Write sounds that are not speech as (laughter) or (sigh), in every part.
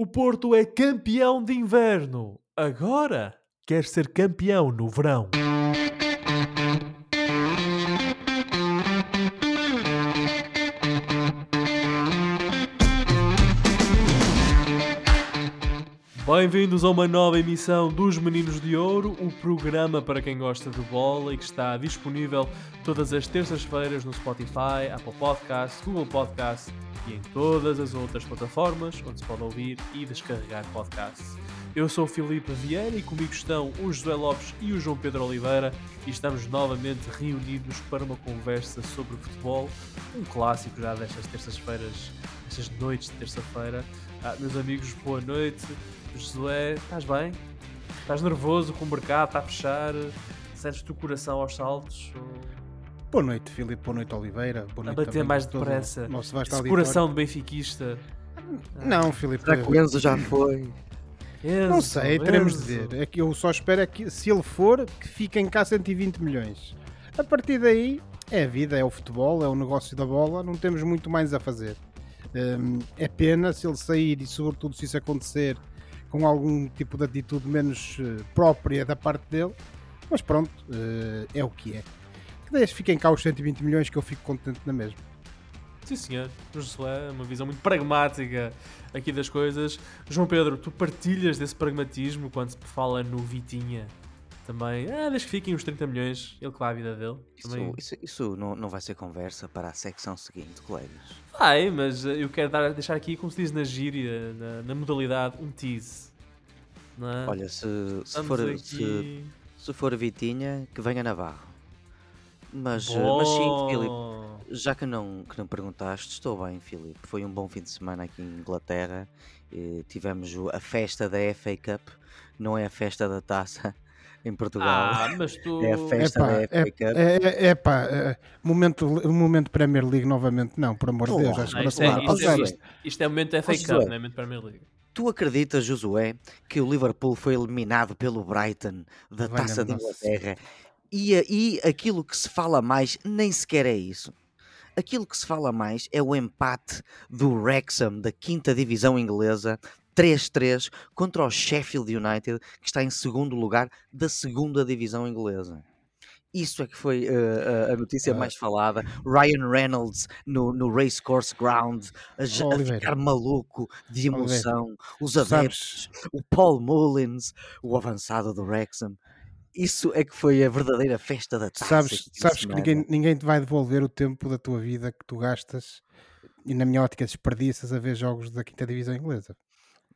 O Porto é campeão de inverno. Agora quer ser campeão no verão. Bem-vindos a uma nova emissão dos Meninos de Ouro, o programa para quem gosta de bola e que está disponível todas as terças-feiras no Spotify, Apple Podcasts, Google Podcasts e em todas as outras plataformas onde se pode ouvir e descarregar podcasts. Eu sou o Filipe Vieira e comigo estão o José Lopes e o João Pedro Oliveira e estamos novamente reunidos para uma conversa sobre futebol, um clássico já destas terças-feiras, destas noites de terça-feira. Ah, meus amigos, boa noite. Josué, estás bem? Estás nervoso com o mercado? Está a fechar? Sentes-te o coração aos saltos? Boa noite, Filipe. Boa noite, Oliveira. Boa a noite bater também mais a depressa. o Nosso vasto Esse coração de benfiquista. Não, Filipe. Será que o Enzo já foi? Não sei, teremos de Enzo. ver. É que eu só espero é que, se ele for, que fiquem cá 120 milhões. A partir daí, é a vida, é o futebol, é o negócio da bola, não temos muito mais a fazer. Hum, é pena se ele sair e, sobretudo, se isso acontecer com algum tipo de atitude menos eh, própria da parte dele, mas pronto, eh, é o que é. Que daí fiquem cá os 120 milhões que eu fico contente na mesma. Sim, senhor. Josué, uma visão muito pragmática aqui das coisas. João Pedro, tu partilhas desse pragmatismo quando se fala no Vitinha? Também, ah, que fiquem os 30 milhões, ele que vai à vida dele. Também... Isso, isso, isso não, não vai ser conversa para a secção seguinte, colegas. Vai, mas eh, eu quero dar, deixar aqui, como se diz na gíria, na, na modalidade, um tease. É? Olha, se, se, for, aqui... se, se for a Vitinha, que venha Navarro. Mas, eh, mas sim, Filipe, já que não, que não perguntaste, estou bem, Filipe. Foi um bom fim de semana aqui em Inglaterra. Eh, tivemos a festa da FA Cup, não é a festa da taça em Portugal. Ah, mas tu... (laughs) É a festa Epá, da FA é, Cup. é, é, é pá, é, momento, momento Premier League novamente, não, por amor de Deus, Não, isto, é, isto, é, passada. isto, isto é momento da FA Cup, não é momento da Premier League. Tu acreditas, Josué, que o Liverpool foi eliminado pelo Brighton da Valha-me Taça de Nossa Inglaterra e, e aquilo que se fala mais nem sequer é isso. Aquilo que se fala mais é o empate do Wrexham da quinta divisão inglesa 3-3 contra o Sheffield United que está em segundo lugar da segunda divisão inglesa. Isso é que foi eh, a- notícia Ah. mais falada. Ryan Reynolds no, no Racecourse Ground a, Oh, a Oliveira. ficar maluco de Oliveira. emoção. Os Sabes, adeptos, o Paul Mullins, o avançado do Wrexham. Isso é que foi a verdadeira festa da taça. sabes, sabes que ninguém, ninguém te vai devolver o tempo da tua vida que tu gastas e na minha ótica desperdiças a ver jogos da quinta divisão inglesa.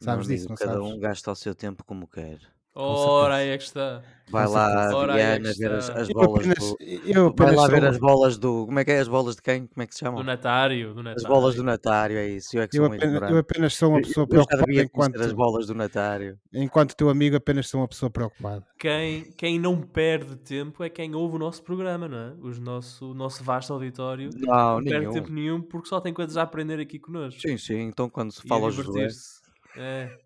Sabes amigo, disso, não cada sabes? um gasta o seu tempo como quer. Ora, aí é que está. Vai lá, é Diana, que ver as, as Eu bolas apenas, do. eu Vai apenas lá ver sou- as bolas do. Como é que é as bolas de quem? Como é que se chamam? Do Natário, do Natário. As bolas do Natário, é isso. Eu é que eu apenas, eu apenas sou uma Eu- pessoa eu preocupada enquanto, as bolas do Natário. enquanto teu amigo apenas sou uma pessoa preocupada. Quem, quem não perde tempo é quem ouve o nosso programa, não é? Os nosso, o nosso vasto auditório Não, não perde nenhum. tempo nenhum porque só tem coisas a aprender aqui connosco. Sim, sim. Então quando se fala ao Josué. É.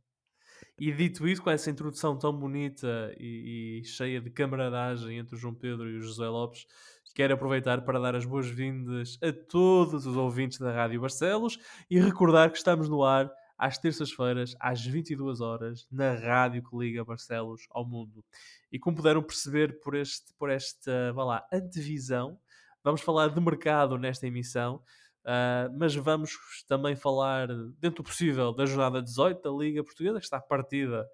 E dito isso, com essa introdução tão bonita e, e cheia de camaradagem entre o João Pedro e o José Lopes, quero aproveitar para dar as boas-vindas a todos os ouvintes da Rádio Barcelos e recordar que estamos no ar às terças-feiras, às 22 horas, na rádio que liga Barcelos ao mundo. E como puderam perceber por, este, por esta, lá, antevisão, vamos falar de mercado nesta emissão, Uh, mas vamos também falar, dentro do possível, da jornada 18 da Liga Portuguesa, que está partida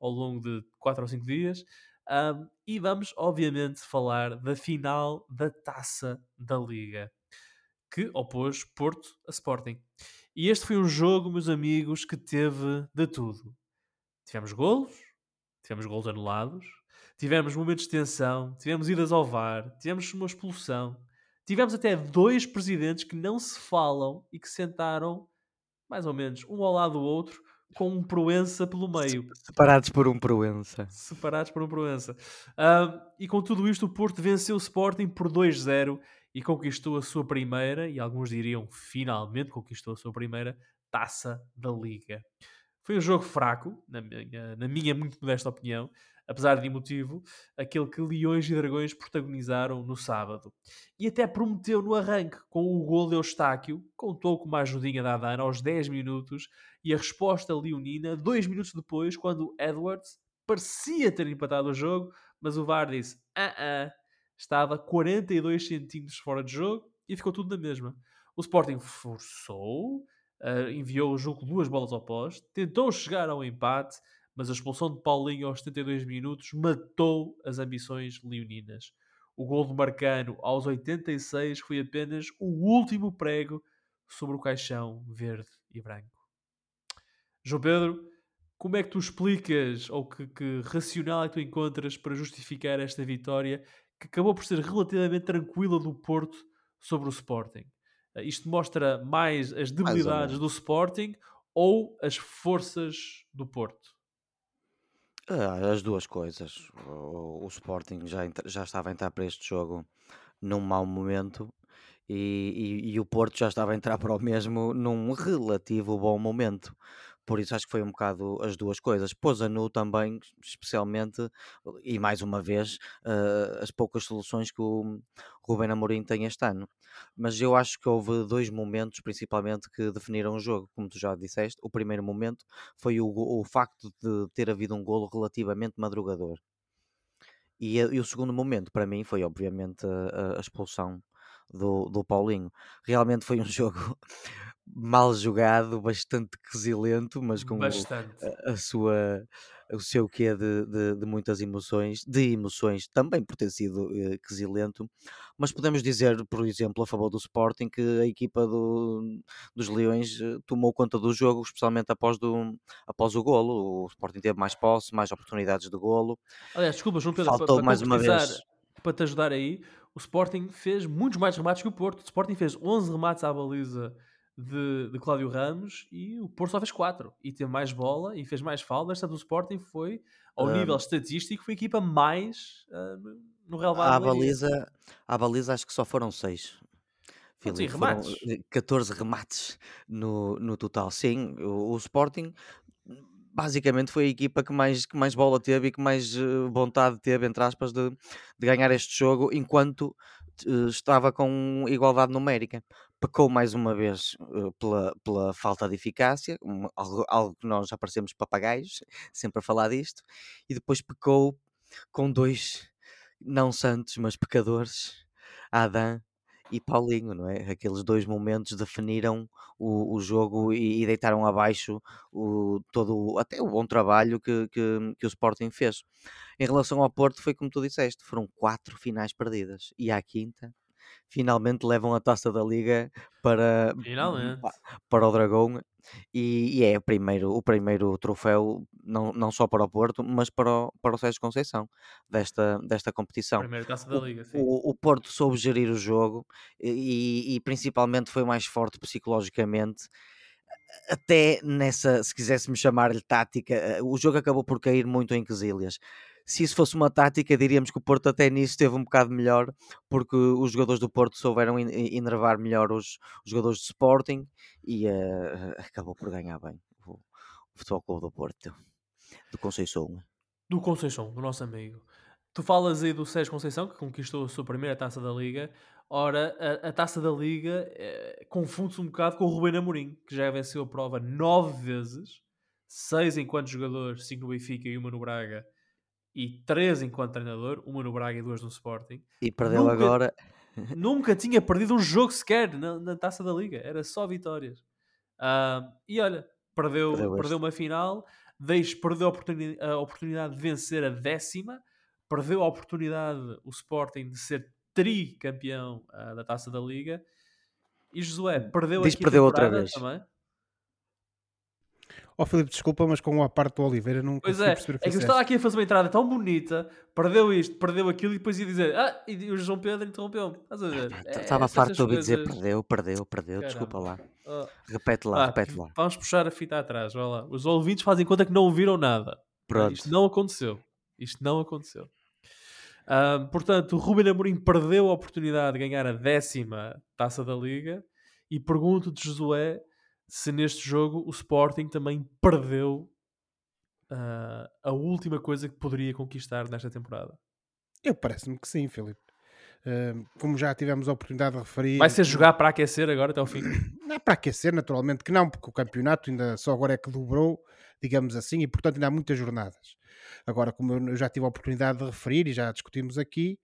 ao longo de 4 ou 5 dias. Um, e vamos, obviamente, falar da final da taça da Liga, que opôs Porto a Sporting. E este foi um jogo, meus amigos, que teve de tudo. Tivemos golos, tivemos golos anulados, tivemos momentos de tensão, tivemos idas ao VAR, tivemos uma expulsão, Tivemos até dois presidentes que não se falam e que sentaram, mais ou menos, um ao lado do outro, com um Proença pelo meio, Separados por um Proença. separados por um Proença. E com tudo isto, o Porto venceu o Sporting por 2-0 e conquistou a sua primeira, e alguns diriam finalmente conquistou a sua primeira, taça da Liga. Foi um jogo fraco, na minha, na minha muito modesta opinião. Apesar de emotivo, aquele que Leões e Dragões protagonizaram no sábado. E até prometeu no arranque com o gol de Eustáquio, contou com uma ajudinha da Adana aos 10 minutos e a resposta leonina dois minutos depois, quando Edwards parecia ter empatado o jogo, mas o VAR disse: ah, ah, estava 42 centímetros fora de jogo e ficou tudo na mesma. O Sporting forçou, uh, enviou o jogo duas bolas ao poste, tentou chegar ao empate, mas a expulsão de Paulinho aos 72 minutos matou as ambições leoninas. O gol de Marcano aos 86 foi apenas o último prego sobre o caixão verde e branco. João Pedro, como é que tu explicas ou que, que racional é que tu encontras para justificar esta vitória que acabou por ser relativamente tranquila do Porto sobre o Sporting? Uh, isto mostra mais as debilidades mais do Sporting ou as forças do Porto? Ah, as duas coisas. O, o Sporting já, já estava a entrar para este jogo num mau momento e, e, e o Porto já estava a entrar para o mesmo num relativo bom momento. Por isso acho que foi um bocado as duas coisas. Pôs a nu também, especialmente, e mais uma vez, uh, as poucas soluções que o Ruben Amorim tem este ano. Mas eu acho que houve dois momentos, principalmente, que definiram o jogo, como tu já disseste. O primeiro momento foi o, o facto de ter havido um golo relativamente madrugador. E, e, o segundo momento, para mim, foi obviamente a, a expulsão do, do Paulinho. Realmente foi um (laughs) jogo mal jogado, bastante quesilento, mas com a, a, sua o seu quê de, de, de, muitas emoções, de emoções também por ter sido uh, quesilento, mas podemos dizer, por exemplo, a favor do Sporting, que a equipa do, dos Leões uh, tomou conta do jogo, especialmente após, do, após o golo. O Sporting teve mais posse, mais oportunidades de golo. Aliás, desculpa, João Pedro, Faltou para, para mais uma vez. Para te ajudar aí, o Sporting fez muitos mais remates que o Porto. O Sporting fez 11 remates à baliza de, de Cláudio Ramos e o Porto só fez 4 e teve mais bola e fez mais faltas. Portanto, o Sporting foi, ao um, nível estatístico, foi a equipa mais uh, no relevado. À baliza, à baliza, acho que só foram 6. Sim, remates. 14 remates no, no total. Sim, o, o Sporting basicamente foi a equipa que mais, que mais bola teve e que mais uh, vontade teve, entre aspas, de, de ganhar este jogo enquanto uh, estava com igualdade numérica. Pecou mais uma vez uh, pela, pela falta de eficácia, algo, algo que nós já parecemos papagaios, (laughs) sempre a falar disto, e depois pecou com dois não santos, mas pecadores, Adam e Paulinho, não é? Aqueles dois momentos definiram o, o jogo e, e, deitaram abaixo o, todo, até o bom trabalho que, que, que, o Sporting fez. Em relação ao Porto, foi como tu disseste, foram quatro finais perdidas e à quinta finalmente levam a taça da Liga para, finalmente. para o Dragão e, e, é o primeiro, o primeiro troféu, não, não só para o Porto, mas para o, para o Sérgio Conceição desta, desta competição. Primeiro taça da Liga, sim. O, o Porto soube gerir o jogo e, e principalmente foi mais forte psicologicamente até nessa, se quiséssemos chamar-lhe tática, eh, o jogo acabou por cair muito em quesilhas se isso fosse uma tática, diríamos que o Porto até nisso esteve um bocado melhor, porque os jogadores do Porto souberam enervar melhor os, os jogadores de Sporting e uh, (laughs) acabou por ganhar bem o, o Futebol Clube do Porto, do Conceição. Do Conceição, do nosso amigo. Tu falas aí do Sérgio Conceição, que conquistou a sua primeira taça da Liga. Ora, a, a taça da Liga é, confunde-se um bocado com o Rubén Amorim, que já venceu a prova nove vezes, seis enquanto jogador, cinco no Benfica e uma no Braga e três enquanto treinador, uma no Braga e duas no Sporting. E perdeu nunca, agora. (laughs) nunca tinha perdido um jogo sequer na, na taça da Liga, era só vitórias. Uh, e olha, perdeu, perdeu, perdeu uma final, deixe, perdeu a oportunidade, a oportunidade de vencer a décima, perdeu a oportunidade o Sporting de ser tricampeão uh, da taça da Liga. E Josué perdeu Diz aqui perdeu outra vez. também. Ó oh, Filipe, desculpa, mas com a parte do Oliveira não pois é, perceber o que é que eu estava aqui a fazer uma entrada tão bonita, perdeu isto, perdeu aquilo e depois ia dizer Ah, e o João Pedro interrompeu-me. Estás a ver? Estava é, farto de ouvir dizer perdeu, perdeu, perdeu, Caramba. desculpa lá. Oh. Repete lá, ah, repete lá. Vamos puxar a fita atrás, vai lá. Os ouvintes fazem conta que não ouviram nada. Pronto. Isto não aconteceu. Isto não aconteceu. Um, portanto, o Ruben Amorim perdeu a oportunidade de ganhar a décima taça da Liga e pergunto-te, Josué, se neste jogo o Sporting também perdeu uh, a última coisa que poderia conquistar nesta temporada? Eu parece-me que sim, Filipe. Uh, como já tivemos a oportunidade de referir. Vai ser jogar para aquecer agora até ao fim? (coughs) Não, para aquecer, naturalmente que não, porque o campeonato ainda só agora é que dobrou, digamos assim, e portanto ainda há muitas jornadas. Agora, como eu já tive a oportunidade de referir e já discutimos aqui,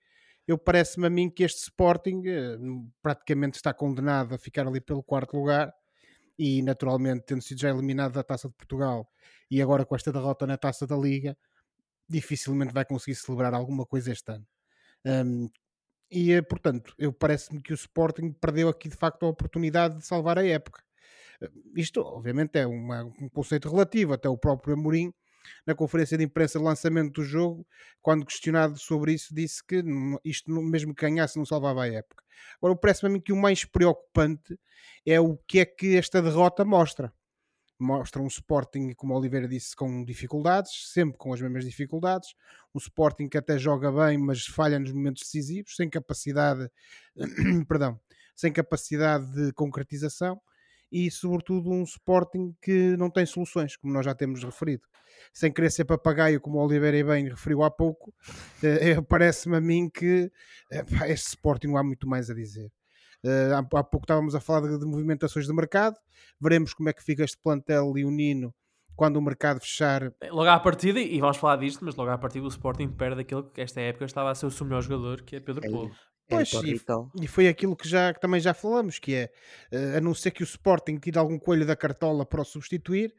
eu parece-me a mim que este Sporting uh, praticamente está condenado a ficar ali pelo quarto lugar e naturalmente tendo sido já eliminado da Taça de Portugal e agora com esta derrota na Taça da Liga, dificilmente vai conseguir celebrar alguma coisa este ano. Um, e eh, portanto, eu parece-me que o Sporting perdeu aqui de facto a oportunidade de salvar a época. Isto, obviamente, é uma, um conceito relativo, até o próprio Amorim, na conferência de imprensa de lançamento do jogo, quando questionado sobre isso, disse que isto, mesmo que ganhasse, não salvava a época. Agora, parece-me a mim que o mais preocupante é o que é que esta derrota mostra mostra um Sporting, como o Oliveira disse, com dificuldades, sempre com as mesmas dificuldades. Um Sporting que até joga bem, mas falha nos momentos decisivos, sem capacidade, (clears throat) perdão, sem capacidade de concretização e, sobretudo, um Sporting que não tem soluções, como nós já temos referido. Sem querer ser papagaio, como o Oliveira bem referiu há pouco, eh, (laughs) parece-me a mim que eh, este Sporting não há muito mais a dizer. Uh, há, há, pouco estávamos a falar de, de, movimentações de mercado, veremos como é que fica este plantel leonino quando o mercado fechar. Logo à partida, e vamos falar disto, mas logo à partida o Sporting perde aquilo que esta época estava a ser o seu melhor jogador, que é Pedro é, Povo. Pois, e, e, foi aquilo que, já, que também já falamos, que é, uh, a não ser que o Sporting tire algum coelho da cartola para o substituir,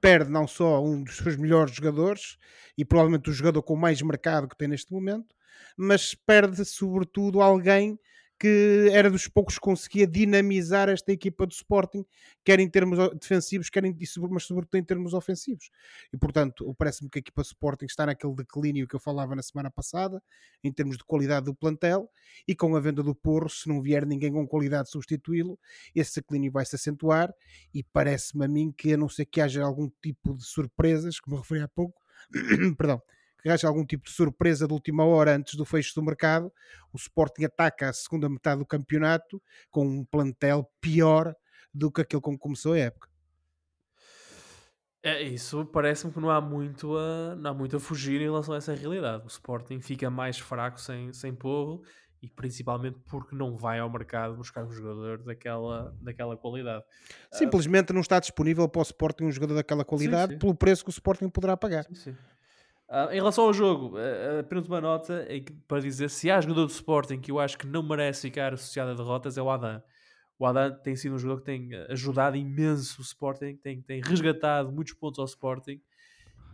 perde não só um dos seus melhores jogadores, e provavelmente o jogador com mais mercado que tem neste momento, mas perde sobretudo alguém que era dos poucos que conseguia dinamizar esta equipa do Sporting, quer em termos defensivos, quer em, mas sobretudo em termos ofensivos. E portanto, parece-me que a equipa do Sporting está naquele declínio que eu falava na semana passada, em termos de qualidade do plantel, e com a venda do Porro, se não vier ninguém com qualidade de substituí-lo, esse declínio vai se acentuar. E parece-me a mim que, a não ser que haja algum tipo de surpresas, como referi há pouco, (clears throat) perdão que haja algum tipo de surpresa de última hora antes do fecho do mercado, o Sporting ataca a segunda metade do campeonato com um plantel pior do que aquele com que começou a época. É, isso parece-me que não há, muito a, não há muito a fugir em relação a essa realidade. O Sporting fica mais fraco sem, sem povo e principalmente porque não vai ao mercado buscar um jogador daquela, daquela qualidade. Simplesmente uh, não está disponível para o Sporting um jogador daquela qualidade sim, sim. pelo preço que o Sporting poderá pagar. Sim, sim. Uh, em relação ao jogo, uh, apenas uma nota é que, para dizer se há jogador do Sporting que eu acho que não merece ficar associado a derrotas é o Adam. O Adam tem sido um jogador que tem ajudado imenso o Sporting, tem, tem resgatado muitos pontos ao Sporting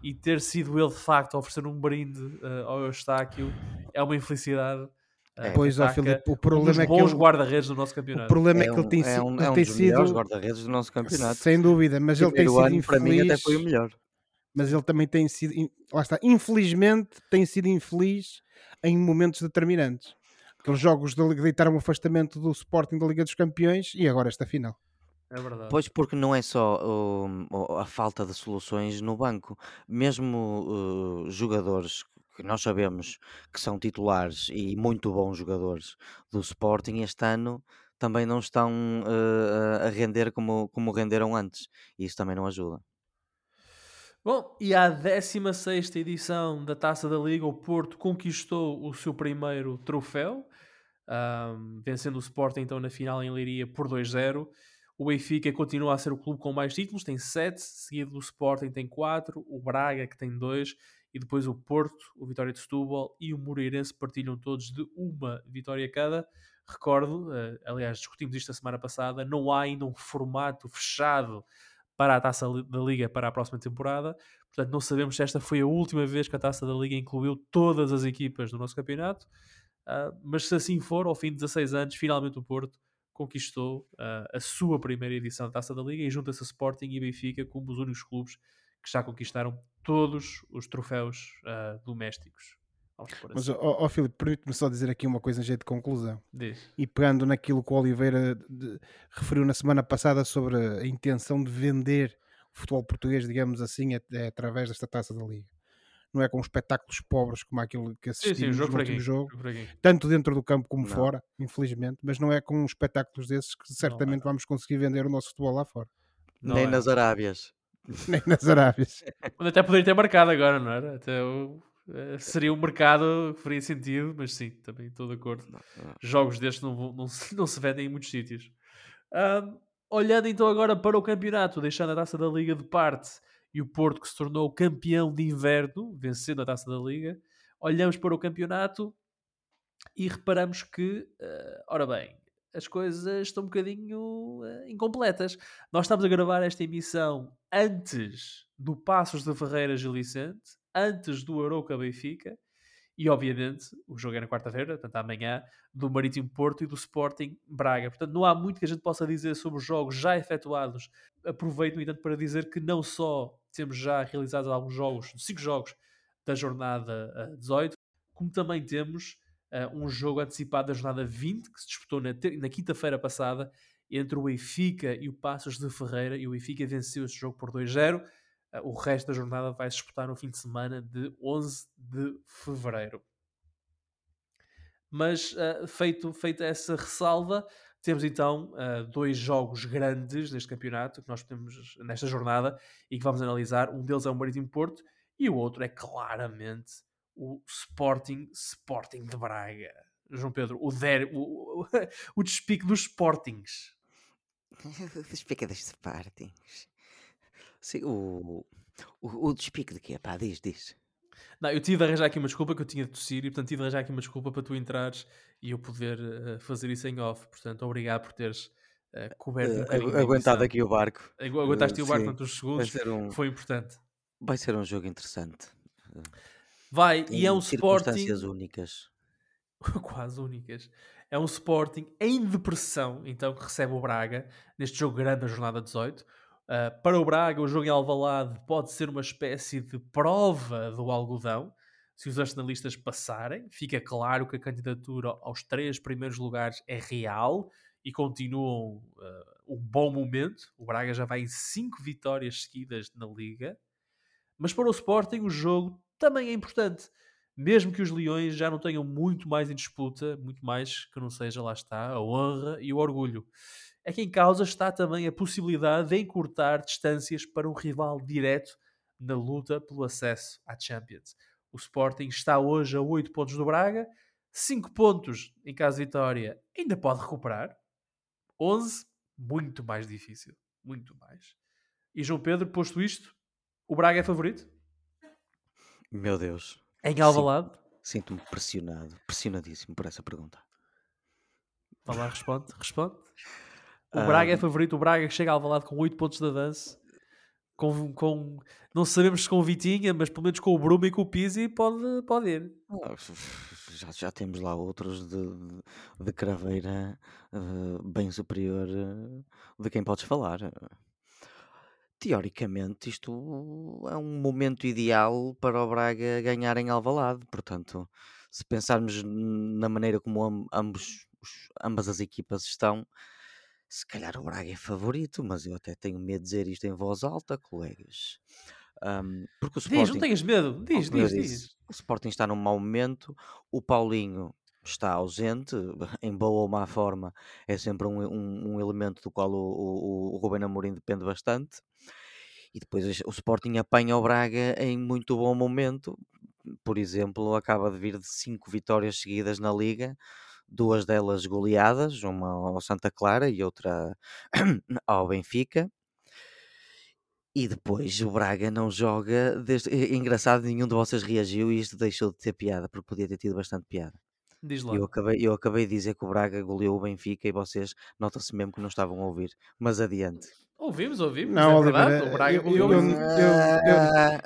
e ter sido ele de facto a oferecer um brinde uh, ao Eustáquio é uma infelicidade. É, pois, ó, Filipe, o problema um é que bons guarda-redes do nosso campeonato. O problema é, é que ele tem, é um, é um tem sido guarda-redes do nosso campeonato. Sem dúvida, mas ele tem sido infeliz. Para mim até foi o melhor mas ele também tem sido, lá está, infelizmente tem sido infeliz em momentos determinantes. Aqueles jogos de deitaram um afastamento do Sporting da Liga dos Campeões e agora esta final. É verdade. Pois porque não é só uh, a falta de soluções no banco, mesmo uh, jogadores que nós sabemos que são titulares e muito bons jogadores do Sporting este ano também não estão uh, a render como, como renderam antes. E isso também não ajuda. Bom, e à 16 edição da Taça da Liga, o Porto conquistou o seu primeiro troféu, um, vencendo o Sporting então na final em Leiria por 2-0. O Benfica continua a ser o clube com mais títulos, tem 7, seguido do Sporting tem 4, o Braga que tem 2, e depois o Porto, o Vitória de Setúbal e o Moreirense partilham todos de uma vitória cada. Recordo, uh, aliás, discutimos isto a semana passada, não há ainda um formato fechado para a Taça da Liga para a próxima temporada. Portanto, não sabemos se esta foi a última vez que a Taça da Liga incluiu todas as equipas do nosso campeonato. Uh, mas se assim for, ao fim de 16 anos, finalmente o Porto conquistou uh, a sua primeira edição da Taça da Liga e junta-se a Sporting e Benfica como os únicos clubes que já conquistaram todos os troféus uh, domésticos. Mas, ó, ó Filipe, permite-me só dizer aqui uma coisa em jeito de conclusão. Diz. E pegando naquilo que o Oliveira de, referiu na semana passada sobre a intenção de vender o futebol português, digamos assim, é, é através desta taça da Liga. Não é com espetáculos pobres como aquilo que assistimos sim, sim, jogo no último jogo, tanto dentro do campo como não. fora, infelizmente, mas não é com espetáculos desses que certamente não, vamos conseguir vender o nosso futebol lá fora. Não Nem é. nas Arábias. (laughs) Nem nas Arábias. Onde até poderia ter marcado agora, não era? Até o- eh, seria um mercado que faria sentido, mas sim, também estou de acordo. Jogos destes não, não, se, (laughs) não se vendem em muitos sítios. Olhando então agora para o campeonato, deixando a taça da Liga de parte e o Porto que se tornou campeão de inverno, vencendo a taça da Liga, olhamos para o campeonato e reparamos que, eh, ora bem, as coisas estão um bocadinho eh, incompletas. Nós estamos a gravar esta emissão antes do Passos de Ferreira Gil Vicente, antes do Arouca Benfica e, obviamente, o jogo é na quarta-feira, portanto, amanhã, do Marítimo Porto e do Sporting Braga. Portanto, não há muito que a gente possa dizer sobre os jogos já efetuados. Aproveito, no entanto, para dizer que não só temos já realizados alguns jogos, cinco jogos da jornada eh, 18, como também temos eh, um jogo antecipado da jornada 20, que se disputou na, na quinta-feira passada, entre o Benfica e o Passos de Ferreira, e o Benfica venceu esse jogo por 2-0. Uh, o resto da jornada vai se disputar no fim de semana de 11 de fevereiro. Mas uh, feito, feita essa ressalva, temos então uh, dois jogos grandes deste campeonato que nós temos nesta jornada e que vamos analisar. Um deles é o Marítimo Porto e o outro é claramente o Sporting Sporting de Braga. João Pedro, o, der, o, o, (laughs) o despique dos Sportings. (laughs) Despica das Sportings. Sim, o, o, o despique de quê? Pá, diz, diz. Não, eu tive de arranjar aqui uma desculpa que eu tinha de tossir e, portanto, tive de arranjar aqui uma desculpa para tu entrares e eu poder uh, fazer isso em off. Portanto, obrigado por teres uh, coberto um Uh, da aguentado aqui o barco. Agu- Aguentaste Uh, o barco Vai segundos, um, foi importante. vai ser um jogo interessante. Vai, e é um Sporting únicas. (laughs) quase únicas. É um Sporting em depressão, então, que recebe o Braga neste jogo grande da jornada 18. Uh, para o Braga, o jogo em Alvalade pode ser uma espécie de prova do algodão. Se os arsenalistas passarem, fica claro que a candidatura aos três primeiros lugares é real e continuam uh, um bom momento. O Braga já vai em cinco vitórias seguidas na Liga. Mas para o Sporting, o jogo também é importante. Mesmo que os Leões já não tenham muito mais em disputa, muito mais que não seja, lá está, a honra e o orgulho. É que em causa está também a possibilidade de encurtar distâncias para um rival direto na luta pelo acesso à Champions. O Sporting está hoje a 8 pontos do Braga, 5 pontos em caso de vitória, ainda pode recuperar. 11, muito mais difícil. Muito mais. E João Pedro, posto isto, o Braga é favorito? Meu Deus. Em Alvalade? Sinto-me pressionado, pressionadíssimo por essa pergunta. Vá lá, responde, responde. O Braga é favorito, o Braga chega a Alvalade com 8 pontos de avanço. Com, com, não sabemos se com o Vitinha, mas pelo menos com o Bruma e com o Pizzi pode, pode ir. Ah, Já, já temos lá outros de, de, de craveira eh, bem superior eh, de quem podes falar. Teoricamente, isto é um momento ideal para o Braga ganhar em Alvalade. Portanto, se pensarmos na maneira como am- ambos, os- ambas as equipas estão, se calhar o Braga é favorito, mas eu até tenho medo de dizer isto em voz alta, colegas. Ahm, porque o Diz, não Sporting, tenhas medo. Diz, como eu diz, disse, diz. o Sporting está num mau momento, o Paulinho está ausente, (laughs) em boa ou má forma, é sempre um, um- um elemento do qual o, o, o Ruben Amorim depende bastante. E depois o Sporting apanha o Braga em muito bom momento. Por exemplo, acaba de vir de cinco vitórias seguidas na Liga, duas delas goleadas, uma ao Santa Clara e outra (clears throat) ao Benfica. E depois o Braga não joga. Desde... é Engraçado, nenhum de vocês reagiu e isto deixou de ter piada, porque podia ter tido bastante piada. Diz lá. Eu acabei, eu acabei de dizer que o Braga goleou o Benfica e vocês nota-se mesmo que não estavam a ouvir. Mas adiante. Ouvimos, ouvimos. Não, é verdade. Oliveira, O Braga eu- eu- eu- eu-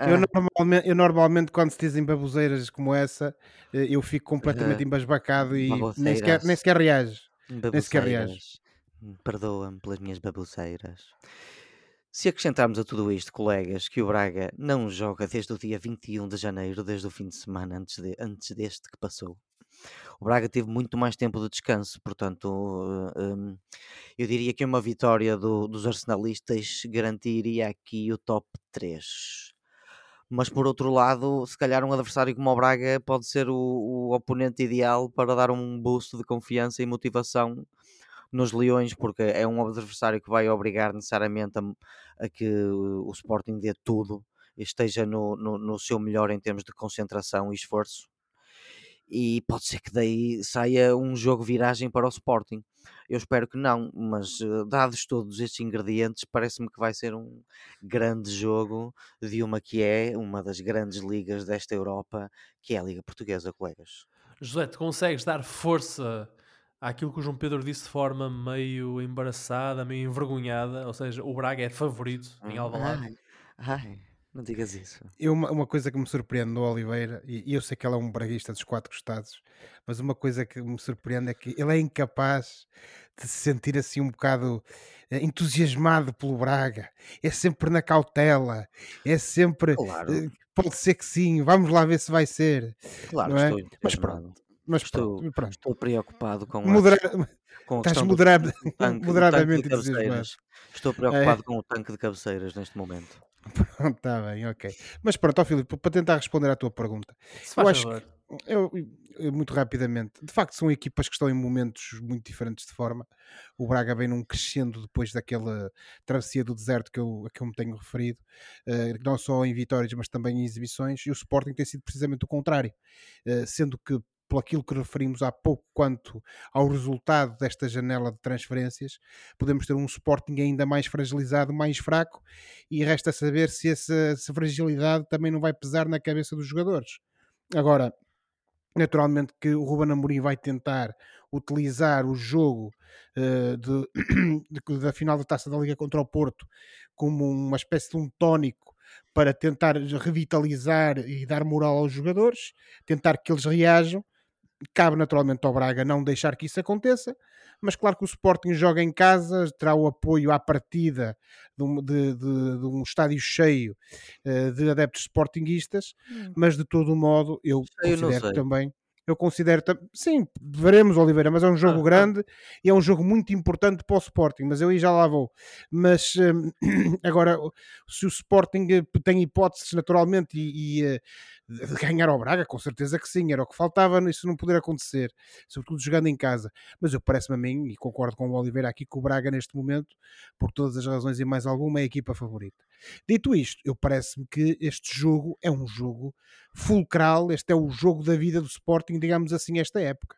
Eu Ah, normalmente, eu normalmente, quando se dizem baboseiras como essa, eh, eu fico completamente Ah, embasbacado e nem baboseiras. sequer, nem sequer reage. sequer reage. Perdoa-me pelas minhas baboceiras. Se acrescentarmos a tudo isto, colegas, que o Braga não joga desde o dia 21 de janeiro, desde o fim de semana antes, de- antes deste que passou. O Braga teve muito mais tempo de descanso, portanto, uh, um, eu diria que uma vitória do- dos arsenalistas garantiria aqui o top 3. Mas por outro lado, se calhar um adversário como o Braga pode ser o, o oponente ideal para dar um boost de confiança e motivação nos Leões, porque é um adversário que vai obrigar necessariamente a, a que o Sporting dê tudo e esteja no, no, no seu melhor em termos de concentração e esforço. E pode ser que daí saia um jogo viragem para o Sporting. Eu espero que não, mas eh, dados todos estes ingredientes, parece-me que vai ser um grande jogo de uma que é uma das grandes ligas desta Europa, que é a Liga Portuguesa, colegas. José, tu consegues dar força àquilo que o João Pedro disse de forma meio embaraçada, meio envergonhada, ou seja, o Braga é favorito em Alvalade. Ai, ai, não digas isso. Eu, uma, uma coisa que me surpreende no Oliveira, e, e eu sei que ele é um braguista dos quatro costados, mas uma coisa que me surpreende é que ele é incapaz de se sentir assim um bocado eh, entusiasmado pelo Braga. É sempre na cautela, é sempre. Claro, eh, pode ser que sim, vamos lá ver se vai ser. claro é? estou Mas entusiasmado. Mas Estou, pronto, pronto. estou preocupado com a, Modera- com a estás do, moderado- do tanque, do tanque moderadamente de entusiasmado. cabeceiras. Estou preocupado com o tanque de cabeceiras neste momento. Está (laughs) bem, ok. Mas pronto, ó Filipe, para tentar responder à tua pergunta, Se eu acho favor. que, eu, muito rapidamente, de facto são equipas que estão em momentos muito diferentes de forma. O Braga vem num crescendo depois daquela travessia do deserto que eu, a que eu me tenho referido, eh, não só em vitórias, mas também em exibições, e o Sporting tem sido precisamente o contrário, eh, sendo que por aquilo que referimos há pouco quanto ao resultado desta janela de transferências, podemos ter um Sporting ainda mais fragilizado, mais fraco, e resta saber se essa, fragilidade também não vai pesar na cabeça dos jogadores. Agora, naturalmente que o Ruben Amorim vai tentar utilizar o jogo eh, de- (clears throat) de- da final da Taça da Liga contra o Porto como uma espécie de um tónico para tentar revitalizar e dar moral aos jogadores, tentar que eles reajam. Cabe naturalmente ao Braga não deixar que isso aconteça, mas claro que o Sporting joga em casa, terá o apoio à partida de um, de- de- de um estádio cheio eh, de adeptos sportinguistas, mas de todo modo eu Cheio, considero também eu considero sim, veremos Oliveira, mas é um jogo Ah, ah. grande e é um jogo muito importante para o Sporting, mas eu aí já lá vou. Mas hum, (clears throat) agora, se o Sporting eh, tem hipóteses naturalmente e, e, eh, de ganhar ao Braga, com certeza que sim, era o que faltava, isso não poder acontecer, sobretudo jogando em casa. Mas eu parece-me a mim, e concordo com o Oliveira aqui, que o Braga neste momento, por todas as razões e mais alguma, é a equipa favorita. Dito isto, eu parece-me que este jogo é um jogo fulcral, este é o jogo da vida do Sporting, digamos assim, esta época.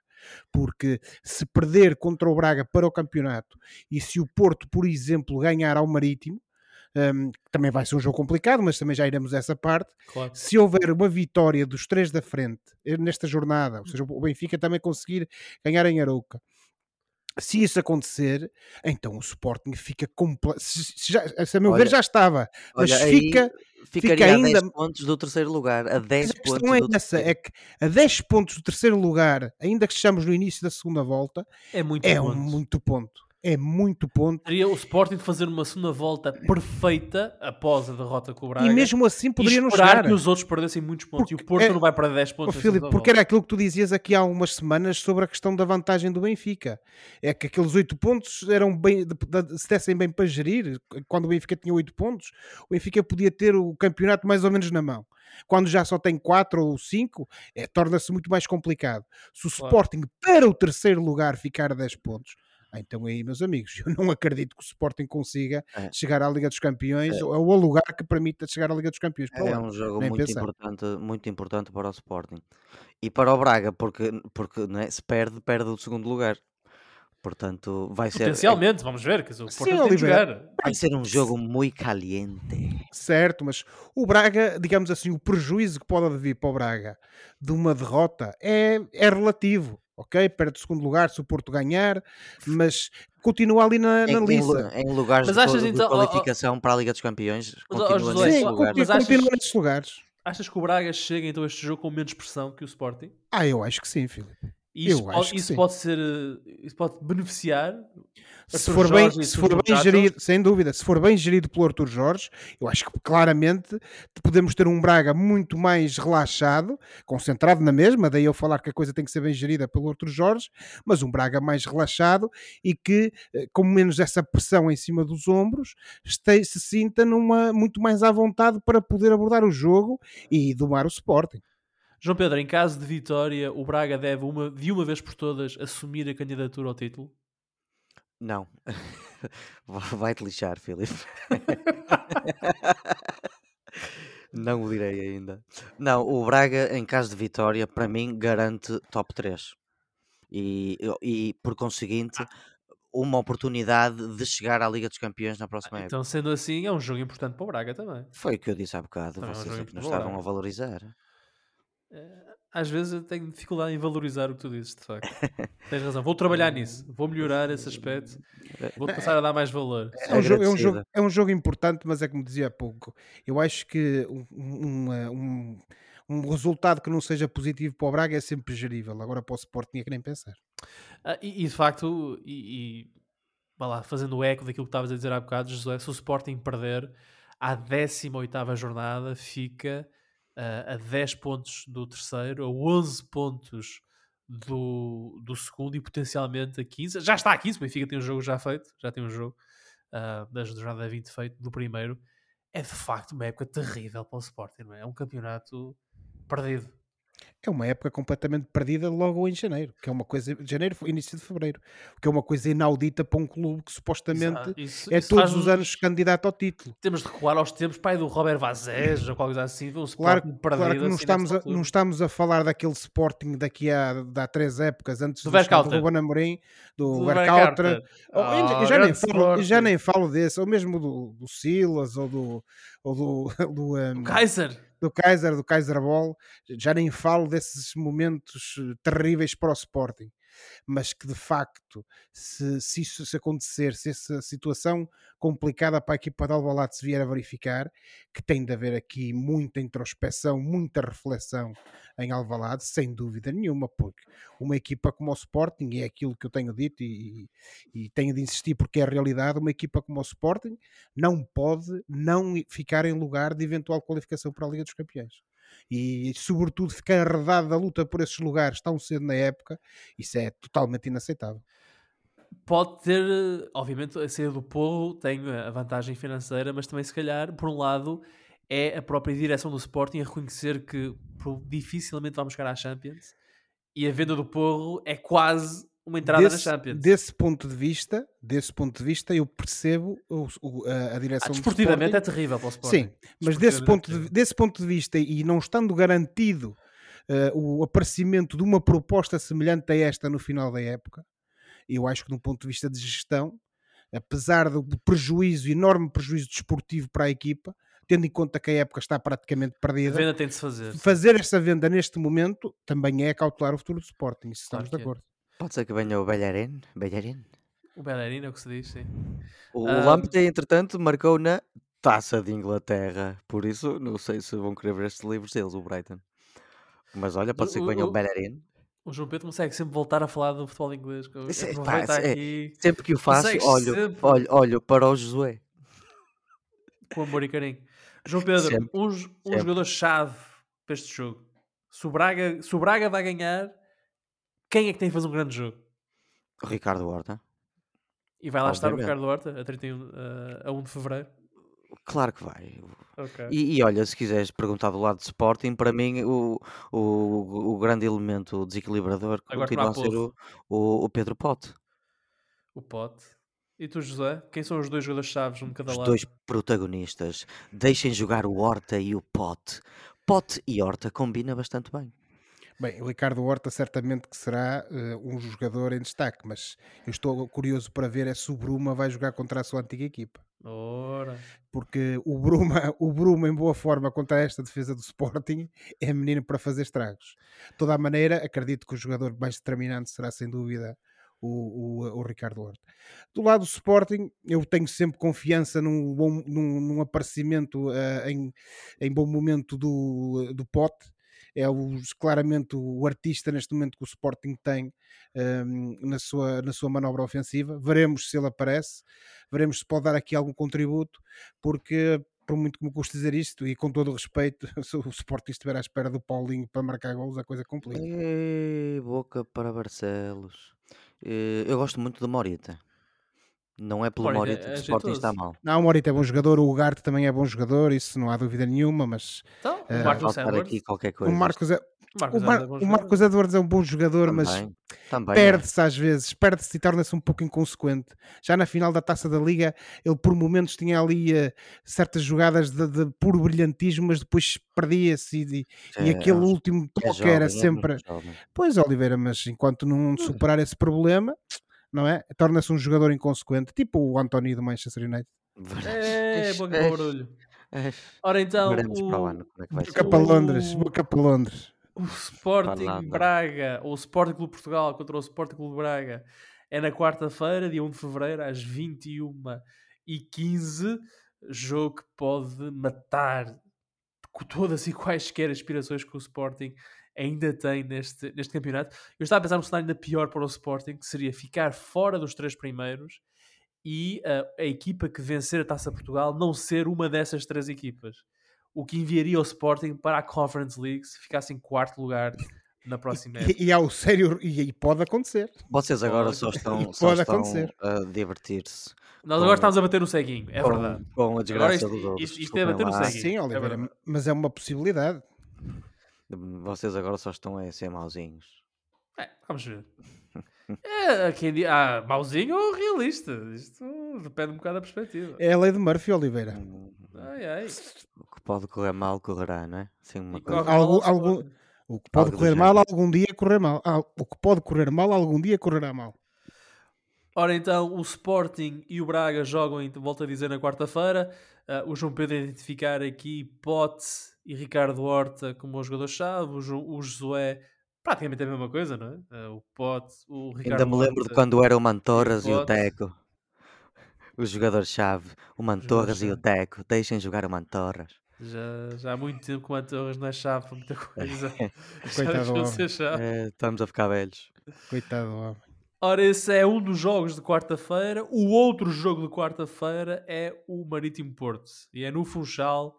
Porque se perder contra o Braga para o campeonato e se o Porto, por exemplo, ganhar ao Marítimo, hum, também vai ser um jogo complicado, mas também já iremos a essa parte. Claro. Se houver uma vitória dos três da frente eh, nesta jornada, ou seja, o Benfica também conseguir ganhar em Arouca, se isso acontecer, então o Sporting fica completo. Se, se já, se a meu ver Olha, já estava, mas Olha, aí fica. ficaria a ainda- 10 pontos do terceiro lugar. A 10 Mas a pontos questão é do essa: é que a 10 pontos do terceiro lugar, ainda que estejamos no início da segunda volta, É muito é ponto. um muito ponto. É muito ponto. Teria o Sporting de fazer uma segunda volta perfeita após a derrota com o Braga. E mesmo assim poderia não chegar. que os outros perdessem muitos pontos. e o Porque Porto é- não vai perder 10 Ó, pontos. na Filipe, porque era aquilo que tu dizias aqui há umas semanas sobre a questão da vantagem do Benfica. É que aqueles 8 pontos eram bem, se dessem bem para gerir, quando o Benfica tinha 8 pontos, o Benfica podia ter o campeonato mais ou menos na mão. Quando já só tem 4 ou 5, é, torna-se muito mais complicado. Se o Claro. Sporting para o terceiro lugar ficar a 10 pontos, então aí, meus amigos, (laughs) eu não acredito que o Sporting consiga É. chegar à Liga dos Campeões ou ou ao lugar que permita chegar à Liga dos Campeões. É lá. um jogo nem muito pensar. importante, muito importante para o Sporting. E para o Braga, porque, porque não é? se perde, perde o segundo lugar. Portanto, vai ser, é- Potencialmente, vamos ver. Dizer, o Sim, jogar. vai ser um jogo muito caliente. Certo, mas o Braga, digamos assim, o prejuízo que pode vir para o Braga de uma derrota é, é relativo, ok? Perde o segundo lugar se o Porto ganhar, mas continua ali na, Em, na em lu- liça. em lugares Mas de, achas de então- ó- qualificação para a Liga dos Campeões, continua José, nesse Sim, ó, lugar. conti- mas achas- continua nesses lugares. Achas que o Braga chega então a este jogo com menos pressão que o Sporting? Ah, eu acho que sim, Filipe. E isso, pode, isso pode ser. eh, Isso pode beneficiar. Se for, bem, se for bem gerido, sem dúvida, se for bem gerido pelo Arthur Jorge, eu acho que claramente podemos ter um Braga muito mais relaxado, concentrado na mesma, daí eu falar que a coisa tem que ser bem gerida pelo Arthur Jorge, mas um Braga mais relaxado e que, eh, com menos essa pressão em cima dos ombros, este- se sinta numa, muito mais à vontade para poder abordar o jogo e domar o Sporting. João Pedro, em caso de vitória, o Braga deve uma, de uma vez por todas assumir a candidatura ao título? Não. (laughs) Va- Vai-te lixar, Filipe. (laughs) Não o direi ainda. Não, o Braga, em caso de vitória, para mim, garante top 3. E, e por conseguinte, uma oportunidade de chegar à Liga dos Campeões na próxima época. Então, sendo assim, é um jogo importante para o Braga também. Foi o que eu disse há bocado. Também é um Vocês é que não estavam a valorizar. Às vezes eu tenho dificuldade em valorizar o que tu dizes, de facto. (laughs) Tens razão. Vou trabalhar nisso. Vou melhorar esse aspecto. Vou-te passar a dar mais valor. É um, jogo, é, um jogo, é um jogo importante, mas é como dizia há pouco. Eu acho que um, um, um, resultado que não seja positivo para o Braga é sempre gerível. Agora para o Sporting é que nem pensar. Ah, e, e, de facto, e, e vá lá, fazendo o eco daquilo que estavas a dizer há bocado, Josué, se o Sporting perder, à 18 jornada fica a 10 pontos do terceiro, a 11 pontos do, do segundo e potencialmente a 15. Já está a 15, o Benfica tem um jogo já feito, já tem um jogo ah, da jornada 20 feito, do primeiro. É de facto uma época terrível para o Sporting, não é? É um campeonato perdido. É uma época completamente perdida logo em janeiro, que é uma coisa. Janeiro, início de fevereiro, que é uma coisa inaudita para um clube que supostamente. Isso- é isso todos os anos candidato ao título. Temos de recuar aos tempos pai do Robert Vazés ou qualquer coisa assim, um Claro, perdido claro que não assim estamos, a, não estamos a falar daquele Sporting daqui a, há três épocas, antes Do do. Ruben Amorim, do, Do. Verkauter. Oh, Ah, já nem falo, já nem falo desse, ou mesmo do, do Silas, ou do, ou do, (laughs) do, um, Kaiser. do Kaiser, do Kaiser Ball, já nem falo desses momentos eh, terríveis para o Sporting, mas que de facto, se, se isso se acontecer, se essa situação complicada para a equipa de Alvalade se vier a verificar, que tem de haver aqui muita introspeção, muita reflexão em Alvalade, sem dúvida nenhuma, porque uma equipa como o Sporting, e é aquilo que eu tenho dito e, e tenho de insistir porque é a realidade, uma equipa como o Sporting não pode não ficar em lugar de eventual qualificação para a Liga dos Campeões. E, sobretudo, ficar arredado da luta por esses lugares tão cedo na época, isso é totalmente inaceitável. Pode ter, eh, obviamente, a saída do Porro tem a vantagem financeira, mas também, se calhar, por um lado, é a própria direção do Sporting a reconhecer que dificilmente vamos chegar à Champions e a venda do Porro é quase uma entrada desse, na Champions. desse ponto de vista, desse ponto de vista, eu percebo o- o- a, a direção Ah, desportivamente é terrível para o Sporting. Sim, mas desse Desportivamente ponto, é de, desse ponto de vista e não estando garantido eh, o aparecimento de uma proposta semelhante a esta no final da época, eu acho que, do ponto de vista de gestão, apesar do prejuízo, enorme prejuízo desportivo para a equipa, tendo em conta que a época está praticamente A perdida, venda tem de se fazer. fazer esta venda neste momento também é cautelar o futuro do Sporting. Isso Claro estamos de é. Pode ser que venha o Bellerin. Bellerin. O Bellerin é o que se diz, sim. O Ah, Lamptey, entretanto, marcou na Taça de Inglaterra. Por isso, não sei se vão querer ver estes livros deles, o Brighton. Mas olha, pode ser que O- venha o o- Bellerin. O João Pedro consegue sempre voltar a falar do futebol inglês. que é- pá, é- Sempre que o faço, Consegues olho, sempre. olho, olho para o Josué. com amor e carinho. João Pedro, Sempre, um, um jogador-chave para este jogo. Se o, Braga, se o Braga vai ganhar, quem é que tem que fazer um grande jogo? O Ricardo Horta. E vai lá estar o Obviamente. Ricardo Horta a, 31, a, a 1 de Fevereiro? Claro que vai. Ok. E, e olha, se quiseres perguntar do lado de Sporting, para mim o, o, o grande elemento desequilibrador Agora continua a ser o, o, o Pedro Pote. O Pote. E tu, José? Quem são os dois jogadores-chaves, um de cada Os lado? dois protagonistas. Deixem jogar o Horta e o Pote. Pote e Horta combina bastante bem. Bem, o Ricardo Horta certamente que será eh, um jogador em destaque, mas eu estou curioso para ver é se o Bruma vai jogar contra a sua antiga equipa. Ora. Porque o Bruma, o Bruma em boa forma contra esta defesa do Sporting é menino para fazer estragos. De toda a maneira, acredito que o jogador mais determinante será sem dúvida o, o, o Ricardo Horta. Do lado do Sporting, eu tenho sempre confiança num, bom, num, num aparecimento eh, em, em bom momento do, do Pote. É o, claramente o artista neste momento que o Sporting tem ehm, na, sua, na sua manobra ofensiva. Veremos se ele aparece, veremos se pode dar aqui algum contributo, porque por muito que me custe dizer isto, e com todo o respeito, (laughs) se o Sporting estiver à espera do Paulinho para marcar gols, a coisa complica. Ei, boca para Barcelos. Eh, Eu gosto muito do Morita. Não é pelo Morita Morita é que o Sporting está mal. Não, o Morita é bom jogador, o Ugarte também é bom jogador, isso não há dúvida nenhuma, mas Então, Eh, o Marcos Edwards. aqui qualquer o coisa. Marcos é... O Marcos O, Mar- é o. Marcos Edwards é um bom jogador, mas Também, é. perde-se às vezes, perde-se e torna-se um pouco inconsequente. Já na final da Taça da Liga, ele por momentos tinha ali eh, certas jogadas de, de puro brilhantismo, mas depois perdia-se e, e É, aquele é último é toque jovem, era é sempre. Pois, Oliveira, mas enquanto não superar esse problema, não é? Torna-se um jogador inconsequente, tipo o António do Manchester United. É, Eish, boca para o eish, barulho. Ora então, para o o, ano como é que vai Boca ser. para Londres, o, boca para Londres. o Sporting. Braga, ou o Sporting Clube Portugal contra o Sporting Clube Braga, é na quarta-feira, dia 1 de fevereiro, às 21h15. Jogo que pode matar com todas e quaisquer aspirações que o Sporting ainda tem neste, neste campeonato. Eu estava a pensar num cenário ainda pior para o Sporting, que seria ficar fora dos três primeiros e ah, a equipa que vencer a Taça Portugal não ser uma dessas três equipas. O que enviaria o Sporting para a Conference League se ficasse em quarto lugar na próxima (laughs) época. E, e há o sério, e, e pode acontecer. Vocês agora Pode só estão, E só estão a divertir-se Nós com- agora estamos a bater no ceguinho, é com, verdade. com a Agora desgraça isto, dos outros. isto, isto é bater no ceguinho. Sim, é Oliveira, verdade. mas é uma possibilidade. Vocês agora só estão a ser mauzinhos. É, vamos ver. É, quem diz, ah, mauzinho ou realista? Isto depende um bocado da perspectiva. É a lei de Murphy, Oliveira. Hum, Ai, ai. O que pode correr mal, correrá, não é? Sim, uma coisa. Algum- algum-. O que pode Algo correr mal, género. algum dia correr mal. Ah, o que pode correr mal, algum dia correrá mal. Ora então, o Sporting e o Braga jogam, volto a dizer, na quarta-feira. Ah, o João Pedro a identificar aqui Pote e Ricardo Horta como os jogadores-chave. O, o Josué, praticamente a mesma coisa, não é? Ah, o Pote, o Ricardo Ainda me lembro de Horta. quando era o Mantorras e o Pote. Teco. Os jogadores-chave. O Mantorras e o. Teco. Deixem jogar o Mantorras. Já, já há muito tempo que o Torres não é chave para muita coisa. (laughs) (laughs) já Coitado de chave. É, estamos a ficar velhos. Coitado do homem. Ora, esse é um dos jogos de quarta-feira. O outro jogo de quarta-feira é o Marítimo Porto. E é no Funchal,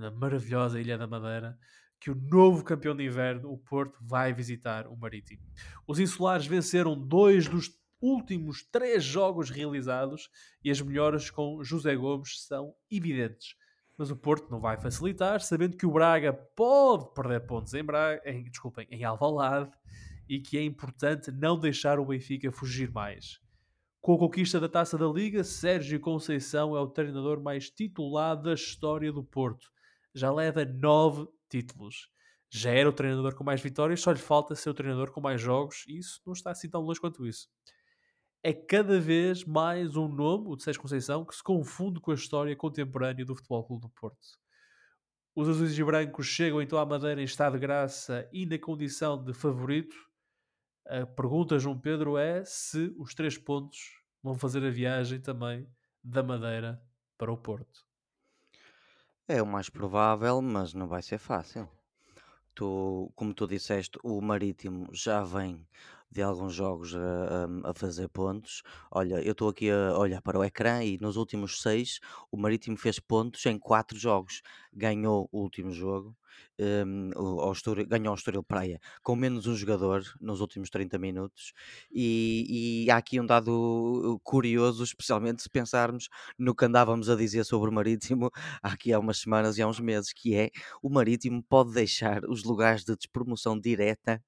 na maravilhosa Ilha da Madeira, que o novo campeão de inverno, o Porto, vai visitar o Marítimo. Os insulares venceram dois dos últimos três jogos realizados e as melhoras com José Gomes são evidentes. Mas o Porto não vai facilitar, sabendo que o Braga pode perder pontos em, Braga, em, desculpem, em Alvalade e que é importante não deixar o Benfica fugir mais. Com a conquista da Taça da Liga, Sérgio Conceição é o treinador mais titulado da história do Porto. Já leva nove títulos. Já era o treinador com mais vitórias, só lhe falta ser o treinador com mais jogos, e isso não está assim tão longe quanto isso. É cada vez mais um nome, o de Sérgio Conceição, que se confunde com a história contemporânea do Futebol Clube do Porto. Os azuis e brancos chegam então à Madeira em estado de graça e na condição de favorito. A pergunta, João Pedro, é se os três pontos vão fazer a viagem também da Madeira para o Porto. É o mais provável, mas não vai ser fácil. Tu, como tu disseste, o Marítimo já vem de alguns jogos a, a- a fazer pontos. Olha, eu estou aqui a olhar para o ecrã e nos últimos seis o Marítimo fez pontos em quatro jogos. Ganhou o último jogo, o- ao Estoril- ganhou ao Estoril Praia com menos um jogador nos últimos 30 minutos. E, e há aqui um dado curioso, especialmente se pensarmos no que andávamos a dizer sobre o Marítimo (laughs) aqui há umas semanas e há uns meses, que é o Marítimo pode deixar os lugares de despromoção direta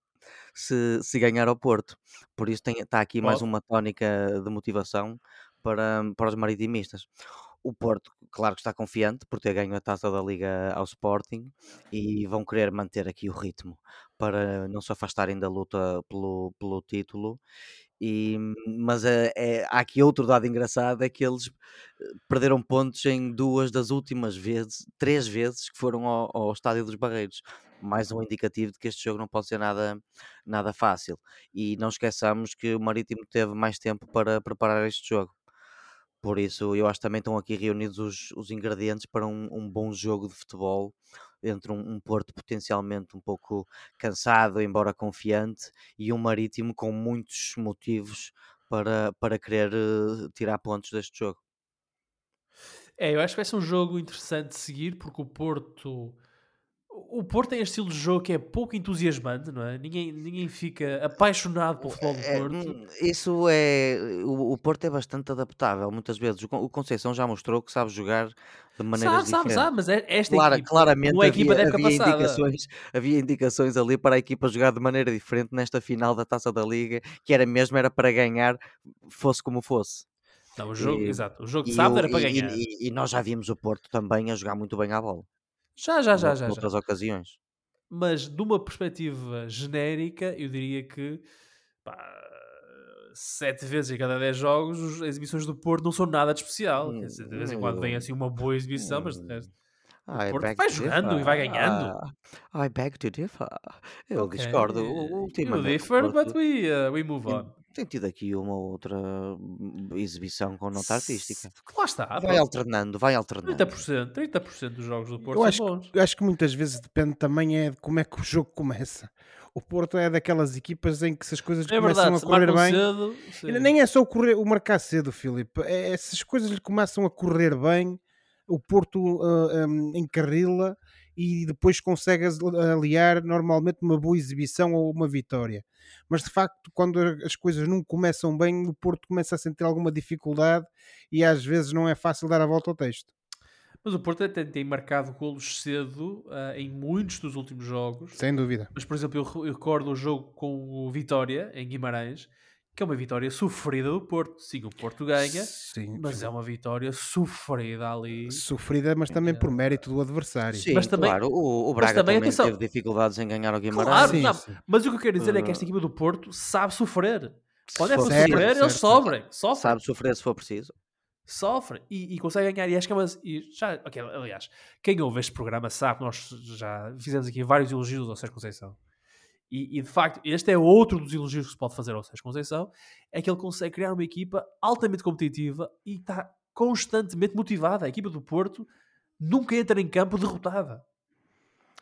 se, se ganhar ao Porto. Por isso tem, está aqui mais uma tónica de motivação para, para os maritimistas. O Porto, claro que está confiante por ter ganho a taça da Liga ao Sporting e vão querer manter aqui o ritmo para não se afastarem da luta pelo, pelo título. E, mas é, é- há aqui outro dado engraçado: é que eles eh, perderam pontos em duas das últimas vezes, três vezes que foram ao, ao Estádio dos Barreiros. Mais um indicativo de que este jogo não pode ser nada, nada fácil. E não esqueçamos que o Marítimo teve mais tempo para preparar este jogo. Por isso, eu acho que também estão aqui reunidos os, os ingredientes para um, um bom jogo de futebol entre um, um Porto potencialmente um pouco cansado, embora confiante, e um Marítimo com muitos motivos para, para querer eh, tirar pontos deste jogo. É, eu acho que vai ser um jogo interessante de seguir porque o Porto. O Porto tem este estilo de jogo que é pouco entusiasmante, não é? Ninguém, ninguém fica apaixonado pelo futebol do É, Porto. hum, isso é. O, o Porto é bastante adaptável, muitas vezes. O Con- o Conceição já mostrou que sabe jogar de maneiras Sabe, sabe, sabe, mas é- esta Clara- equipa claramente não é a equipa havia, da havia passada. indicações, havia indicações ali para a equipa jogar de maneira diferente nesta final da Taça da Liga, que era mesmo era para ganhar, fosse como fosse. Não, o jogo, E- exato, o jogo de sábado era para e- e- ganhar. e- e nós já vimos o Porto também a jogar muito bem à bola. Já, já, já, já, já. Noutras ocasiões. Mas de uma perspectiva genérica, eu diria que pá, sete vezes em cada dez jogos os- as exibições do Porto não são nada de especial. Dizer, de vez em quando vem Hum, assim uma boa exibição, mas de hum. resto. I Porto vai jogando e vai ganhando. I beg to differ. Eu Ok, discordo. You Ultimamente, o differ, but Porto we, uh, we move on. Tem tido aqui uma outra hum, exibição com nota artística. Lá está, Vai alternando, vai alternando. 30%, 30% dos jogos do Porto Eu acho, são que- bons. eu acho que muitas vezes depende também é de como é que o jogo começa. O Porto é daquelas equipas em que se as coisas É começam verdade, a correr bem. cedo, sim. Nem é só o, correr, o marcar cedo, Filipe. É, é se as coisas lhe começam a correr bem, o Porto ah, hum, encarrila e depois consegue aliar normalmente uma boa exibição ou uma vitória. Mas de facto, quando as coisas não começam bem, o Porto começa a sentir alguma dificuldade e às vezes não é fácil dar a volta ao texto. Mas o Porto até tem marcado golos cedo ah, em muitos dos últimos jogos. Sem dúvida. Mas, por exemplo, eu recordo o jogo com o Vitória, em Guimarães, que é uma vitória sofrida do Porto. Sim, o Porto ganha, Sim, mas é uma vitória sofrida ali. sofrida, mas também por mérito do adversário. Sim, Mas também- claro. O, o mas Braga também, também, atenção- teve dificuldades em ganhar ao Guimarães. Claro, Sim, não, sim. mas o que eu quero dizer é que Ah. esta equipa do Porto sabe sofrer. Quando é for para Certo, sofrer, certo, eles sofrem. Sofrem. Sabe sofrer se for preciso. sofre e, e consegue ganhar. E acho que é uma. e já, ok, aliás, quem ouve este programa sabe que nós já fizemos aqui vários elogios ao Sérgio Conceição. E, e, de facto, este é outro dos elogios que se pode fazer ao Sérgio Conceição: é que ele consegue criar uma equipa altamente competitiva e está constantemente motivada. A equipa do Porto nunca entra em campo derrotada.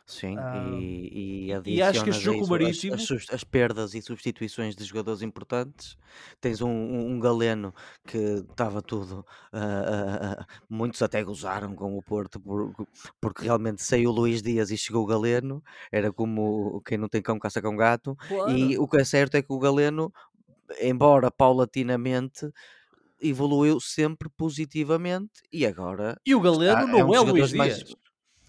Sim, Ah, e, e, e acho que adicionas este jogo isso as, as, sus- as perdas e substituições de jogadores importantes. Tens um, um, um galeno que estava tudo. ah, ah, ah, muitos até gozaram com o Porto por- porque realmente saiu o Luís Dias e chegou o galeno. Era como quem não tem cão caça com gato. E o que é certo é que o Galeno, embora paulatinamente, evoluiu sempre positivamente e agora E o Galeno Ah, é não um é, dos o Luís jogadores mais- Dias.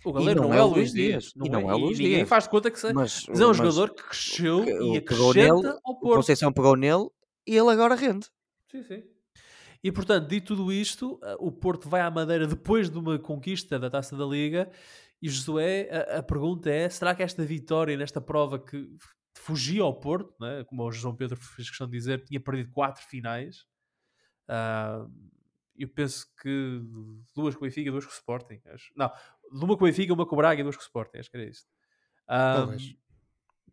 O Galeno não, é o Luís Dias. E não é o Luís ninguém Dias. faz de conta que seja. mas, Mas é um mas jogador que cresceu que- e o acrescenta nele, ao o Porto. Conceição pegou nele e ele agora rende. Sim, sim. E portanto, dito tudo isto, eh, o Porto vai à Madeira depois de uma conquista da Taça da Liga. E Josué, a, a pergunta é: será que esta vitória nesta prova que fugia ao Porto, né? como o João Pedro fez questão de dizer, tinha perdido quatro finais? ah, eu penso que duas com o Benfica e duas com o Sporting. Acho. Não, de uma com o Benfica, uma com o Braga e duas com o Sporting. Acho que era isto. Ah, Talvez.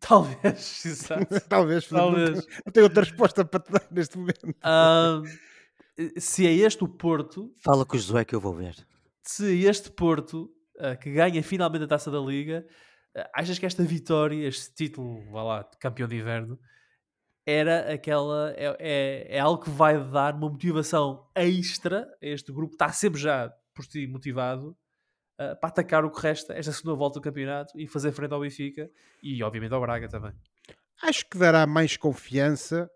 (laughs) Talvez, (laughs) exato. (laughs) Talvez, Talvez. tenho- não tenho outra resposta para te dar neste momento. Ah, se é este o Porto, Fala com o Josué que eu vou ver. se este Porto ah, que ganha finalmente a taça da Liga, ah, achas que esta vitória, este título, vá lá, de campeão de inverno, era aquela. É, é, é algo que vai dar uma motivação extra a este grupo, que está sempre já por si motivado. Para atacar o que resta esta segunda volta do campeonato e fazer frente ao Benfica e obviamente ao Braga também. Acho que dará mais confiança,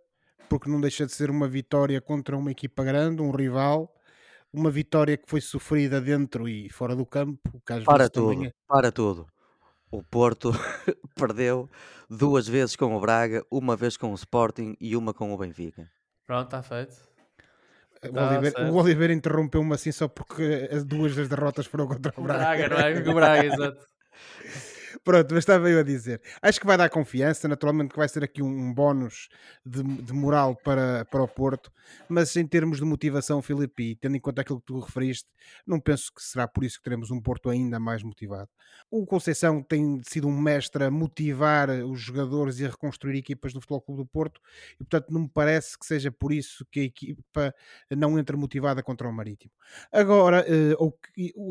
porque não deixa de ser uma vitória contra uma equipa grande, um rival, uma vitória que foi sofrida dentro e fora do campo, que às Para vezes tudo, é. para tudo. O Porto (laughs) perdeu duas vezes com o Braga, uma vez com o Sporting e uma com o Benfica. Pronto, está feito. O Oliveira, certo. o Oliveira interrompeu-me assim só porque as duas das derrotas foram contra o O Braga. Braga, não é? O Braga, exato. (laughs) Pronto, mas estava eu a dizer. Acho que vai dar confiança, naturalmente que vai ser aqui um, um bónus de, de moral para, para o Porto, mas em termos de motivação, Filipe, e tendo em conta aquilo que tu referiste, não penso que será por isso que teremos um Porto ainda mais motivado. O Conceição tem sido um mestre a motivar os jogadores e a reconstruir equipas do Futebol Clube do Porto, e portanto não me parece que seja por isso que a equipa não entra motivada contra o Marítimo. Agora, eh,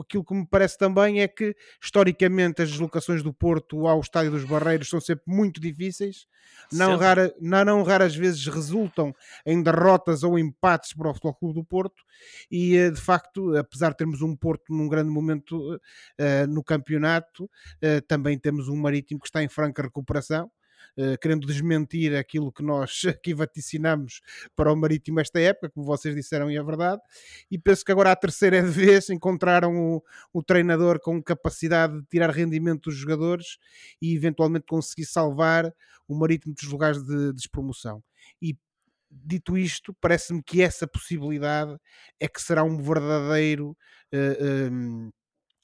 aquilo que me parece também é que historicamente as deslocações do Porto ao Estádio dos Barreiros são sempre muito difíceis, não, rara, não, não raras vezes resultam em derrotas ou empates para o Futebol Clube do Porto. E eh, de facto, apesar de termos um Porto num grande momento eh, no campeonato, eh, também temos um Marítimo que está em franca recuperação. Eh, querendo desmentir aquilo que nós (laughs) aqui vaticinamos para o Marítimo esta época, como vocês disseram e é verdade, e penso que agora a terceira (laughs) vez encontraram o, o treinador com capacidade de tirar rendimento dos jogadores e eventualmente conseguir salvar o Marítimo dos lugares de despromoção. E dito isto, parece-me que essa possibilidade é que será um verdadeiro eh, um,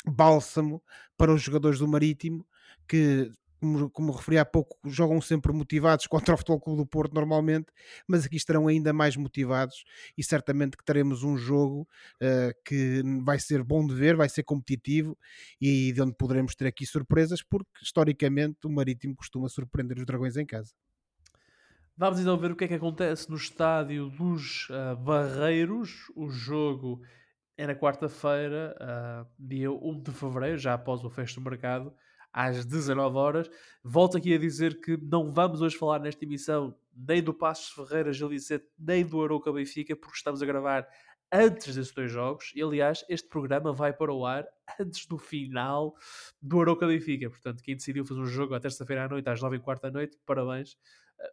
bálsamo para os jogadores do Marítimo que como, como referi há pouco, jogam sempre motivados (laughs) contra o Futebol Clube do Porto normalmente, mas aqui estarão ainda mais motivados e certamente que teremos um jogo uh, que vai ser bom de ver, vai ser competitivo e de onde poderemos ter aqui surpresas, porque historicamente o Marítimo costuma surpreender os Dragões em casa. Vamos então ver o que é que acontece no estádio dos uh, Barreiros. O jogo é na quarta-feira, uh, dia 1 de fevereiro, já após o fecho do mercado às 19 horas. Volto aqui a dizer que não vamos hoje falar nesta emissão nem do Passos Ferreira Gil Vicente, nem do Arouca Benfica, porque estamos a gravar antes desses dois jogos. E aliás, este programa vai para o ar antes do final do Arouca Benfica. Portanto, quem decidiu fazer um jogo à terça-feira à noite, às 9h15 da noite, parabéns.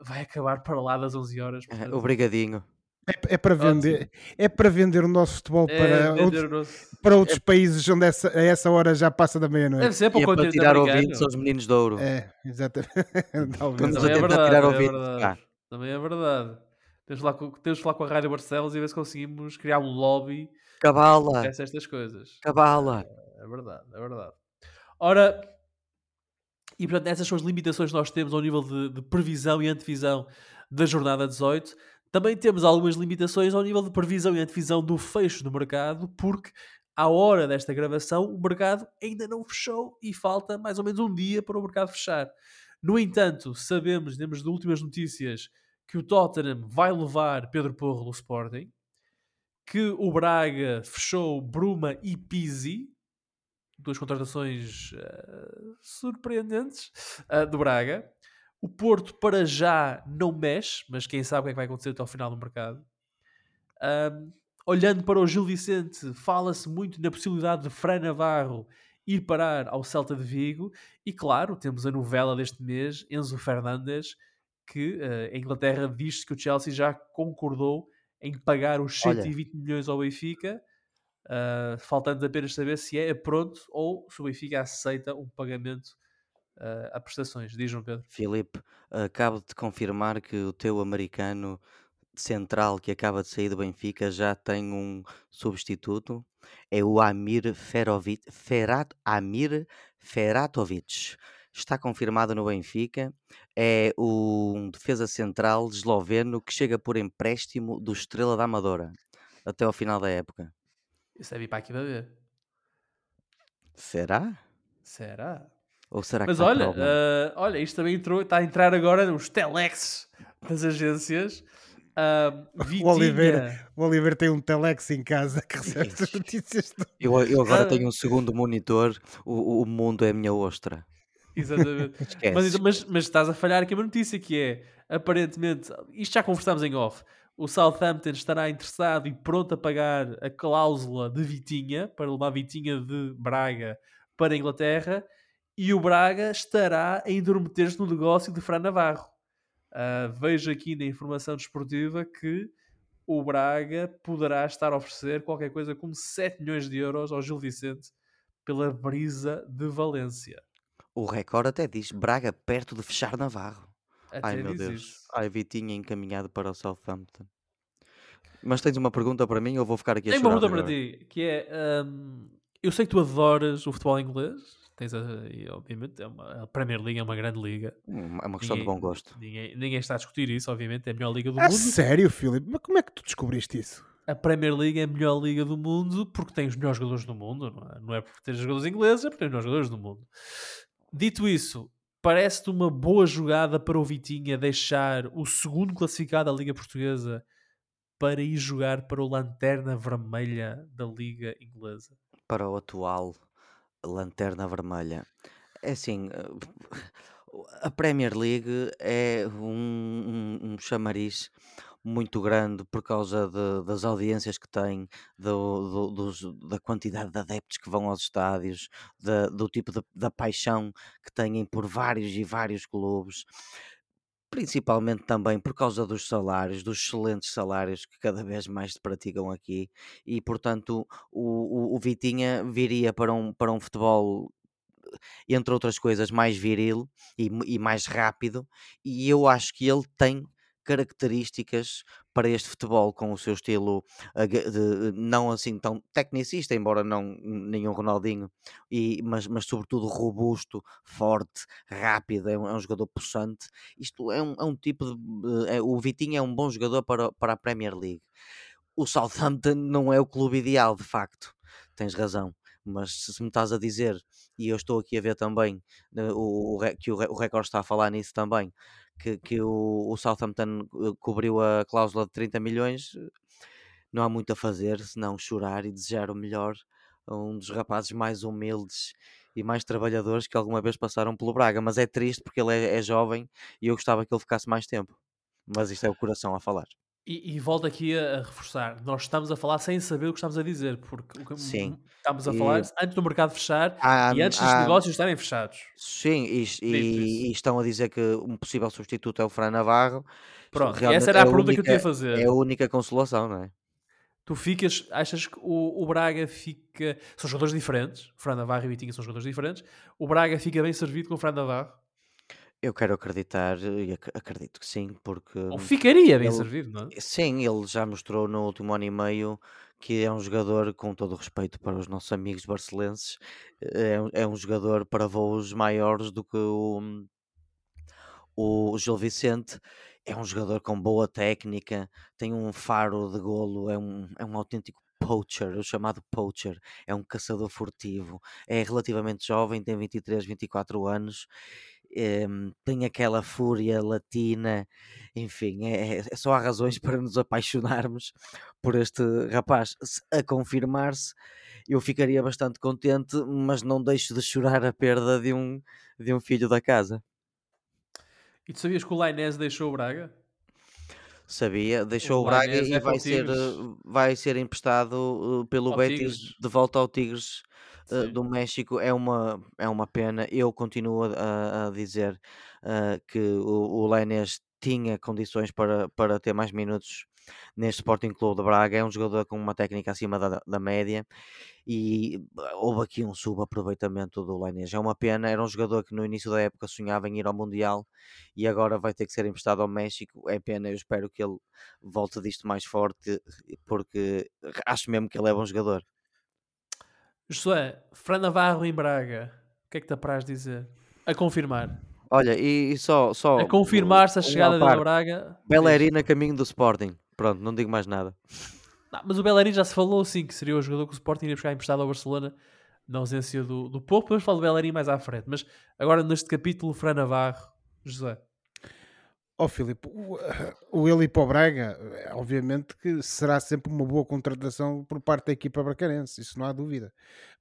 Vai acabar para lá das 11 horas. Portanto... Obrigadinho. É, é, para vender, é para vender o nosso futebol É para, nosso- para outros países onde essa, a essa hora já passa da Deve meia-noite. ser para E o é para tirar ouvintes aos meninos de ouro. É, exatamente. (laughs) Talvez. Também a é tentar verdade, tirar é ouvintes. verdade. Ah, Também é verdade. Temos de, falar com, temos falar com a Rádio Barcelos e ver se conseguimos criar um lobby que Cabala, peça estas coisas. cabala. É verdade, é verdade. Ora, e portanto, essas são as limitações que nós temos ao nível de, de previsão e antevisão da jornada 18. Também temos algumas limitações ao nível de previsão e antevisão do fecho do mercado, porque à hora desta gravação o mercado ainda não fechou e falta mais ou menos um dia para o mercado fechar. No entanto, sabemos, temos de últimas notícias, que o Tottenham vai levar Pedro Porro do Sporting, que o Braga fechou Bruma e Pizzi, duas contratações eh, surpreendentes eh, do Braga. O Porto, para já, não mexe, mas quem sabe o que é que vai acontecer até ao final do mercado. Ahm, olhando para o Gil Vicente, fala-se muito na possibilidade de Fran Navarro ir parar ao Celta de Vigo. E claro, temos a novela deste mês, Enzo Fernandes, que eh, a Inglaterra diz que o Chelsea já concordou em pagar os Olha. 120 milhões ao Benfica. Uh, faltando apenas saber se é pronto ou se o Benfica aceita um pagamento uh, a prestações. Diz João Pedro. Filipe, acabo de confirmar que o teu americano central que acaba de sair do Benfica já tem um substituto. É o Amir Ferovic, Ferat, Amir Feratovic. Está confirmado no Benfica. É um defesa central esloveno que chega por empréstimo do Estrela da Amadora até ao final da época. Isso é vir para aqui para ver. Será? Será? Ou será que Mas olha, uh, olha, isto também entrou, está a entrar agora nos telex das agências. Uh, (laughs) O Oliveira. Vitinha, O Oliver tem um telex em casa que recebe as notícias. do- Eu, eu agora Ah. tenho um segundo monitor. O, o mundo é a minha ostra. exatamente. (laughs) Mas, mas, mas estás a falhar aqui uma notícia que é, aparentemente, isto já conversámos em off, o Southampton estará interessado e pronto a pagar a cláusula de Vitinha, para levar Vitinha de Braga para a Inglaterra, e o Braga estará a intrometer-se no negócio de Fran Navarro. Ah, vejo aqui na informação desportiva que o Braga poderá estar a oferecer qualquer coisa como 7 milhões de euros ao Gil Vicente pela brisa de Valência. O recorde até diz Braga perto de fechar Navarro. Até Ai meu Deus. isso. Ai, Vitinha encaminhado para o Southampton. Mas tens uma pergunta para mim ou vou ficar aqui a Tenho uma pergunta para ti, que é, hum, eu sei que tu adoras o futebol inglês, tens a, e, obviamente é uma, a Premier League é uma grande liga, Hum, É uma questão de Ninguém- bom gosto. ninguém, ninguém está a discutir isso, obviamente, é a melhor liga do Ah, mundo. sério, Filipe? Mas como é que tu descobriste isso? A Premier League é a melhor liga do mundo porque tem os melhores jogadores do mundo, não é? Não é por ter jogadores ingleses, é porque tem os melhores jogadores do mundo. Dito isso, parece-te uma boa jogada para o Vitinha deixar o segundo classificado da Liga Portuguesa para ir jogar para o Lanterna Vermelha da Liga Inglesa. Para o atual Lanterna Vermelha. É assim, eh, a Premier League é um, um, um chamariz muito grande por causa de- das audiências que tem, do, do- dos- da quantidade de adeptos que vão aos estádios, do tipo de, da paixão que têm por vários e vários clubes. Principalmente também por causa dos salários, dos excelentes salários que cada vez mais se praticam aqui, e portanto o, o, o Vitinha viria para um, para um futebol entre outras coisas, mais viril e, e mais rápido, e eu acho que ele tem características para este futebol com o seu estilo de- não assim tão tecnicista, embora não nenhum Ronaldinho, e, mas, mas sobretudo robusto, forte, rápido, é um, é um jogador possante. Isto é um, é um tipo de. é- o Vitinho é um bom jogador para, para a Premier League. O Southampton não é o clube ideal, de facto, tens razão. Mas se me estás a dizer, e eu estou aqui a ver também né, o, o que o, o está a falar nisso também, que, que o, o Southampton eh, cobriu a cláusula de 30 milhões, não há muito a fazer senão chorar e desejar o melhor a um dos rapazes mais humildes e mais trabalhadores que alguma vez passaram pelo Braga. Mas é triste porque ele é, é jovem e eu gostava que ele ficasse mais tempo. Mas isto é o coração a falar. E, e volto aqui a, a reforçar: nós estamos a falar sem saber o que estamos a dizer, porque o que Sim. estamos a E- falar antes do mercado fechar Há- e antes dos negócios estarem fechados. Sim, e, e- estão a dizer que um possível substituto é o Fran Navarro. Pronto, essa era a é pergunta que eu ia única- fazer. É a única consolação, não é? Tu ficas, achas que o, o Braga fica. São jogadores diferentes, Fran Navarro e Vitinha são jogadores diferentes. O Braga fica bem servido com o Fran Navarro? Eu quero acreditar e ac- acredito que sim, porque Ou ficaria bem ele- servido, não é? sim, ele já mostrou no último ano e meio que é um jogador, com todo o respeito para os nossos amigos barcelenses, é, um- é um jogador para voos maiores do que o, o Gil Vicente. É um jogador com boa técnica, tem um faro de golo, é um, é um autêntico poacher, o chamado poacher, é um caçador furtivo, é relativamente jovem, tem 23, 24 anos, em, tem aquela fúria latina, enfim, é, é- só há razões (laughs) para nos apaixonarmos por este rapaz. Se a confirmar-se, eu ficaria bastante contente, mas não deixo de chorar a perda de um, de um filho da casa. E tu sabias que o Lainez deixou o Braga? Sabia, deixou O o Braga e é vai ser, vai ser emprestado eh, pelo Ao Betis Tigres. de volta ao Tigres eh, Sim. do México. É uma, é uma pena. Eu continuo a, a dizer eh, que o, o Lainez tinha condições para, para ter mais minutos neste Sporting Clube de Braga. É um jogador com uma técnica acima da, da média e bah, houve aqui um subaproveitamento do Lainez. É uma pena, era um jogador que no início da época sonhava em ir ao Mundial e agora vai ter que ser emprestado ao México. É pena, eu espero que ele volte disto mais forte porque acho mesmo que ele é bom jogador. Josué, Fran Navarro em Braga. O que é que te apraz dizer? A confirmar. Olha, e, e só, só A confirmar-se a chegada parte. Braga. Bellerina a caminho do Sporting. Pronto, não digo mais nada. Não, mas o Bellerin já se falou sim que seria o jogador que o Sporting iria buscar emprestado ao Barcelona na ausência do, do Pope. Vamos falar do Bellerin mais à frente. Mas agora neste capítulo, Fran Navarro, José. Ó Filipe, o, ele para o Braga, eh, obviamente que será sempre uma boa contratação por parte da equipa bracarense, isso não há dúvida.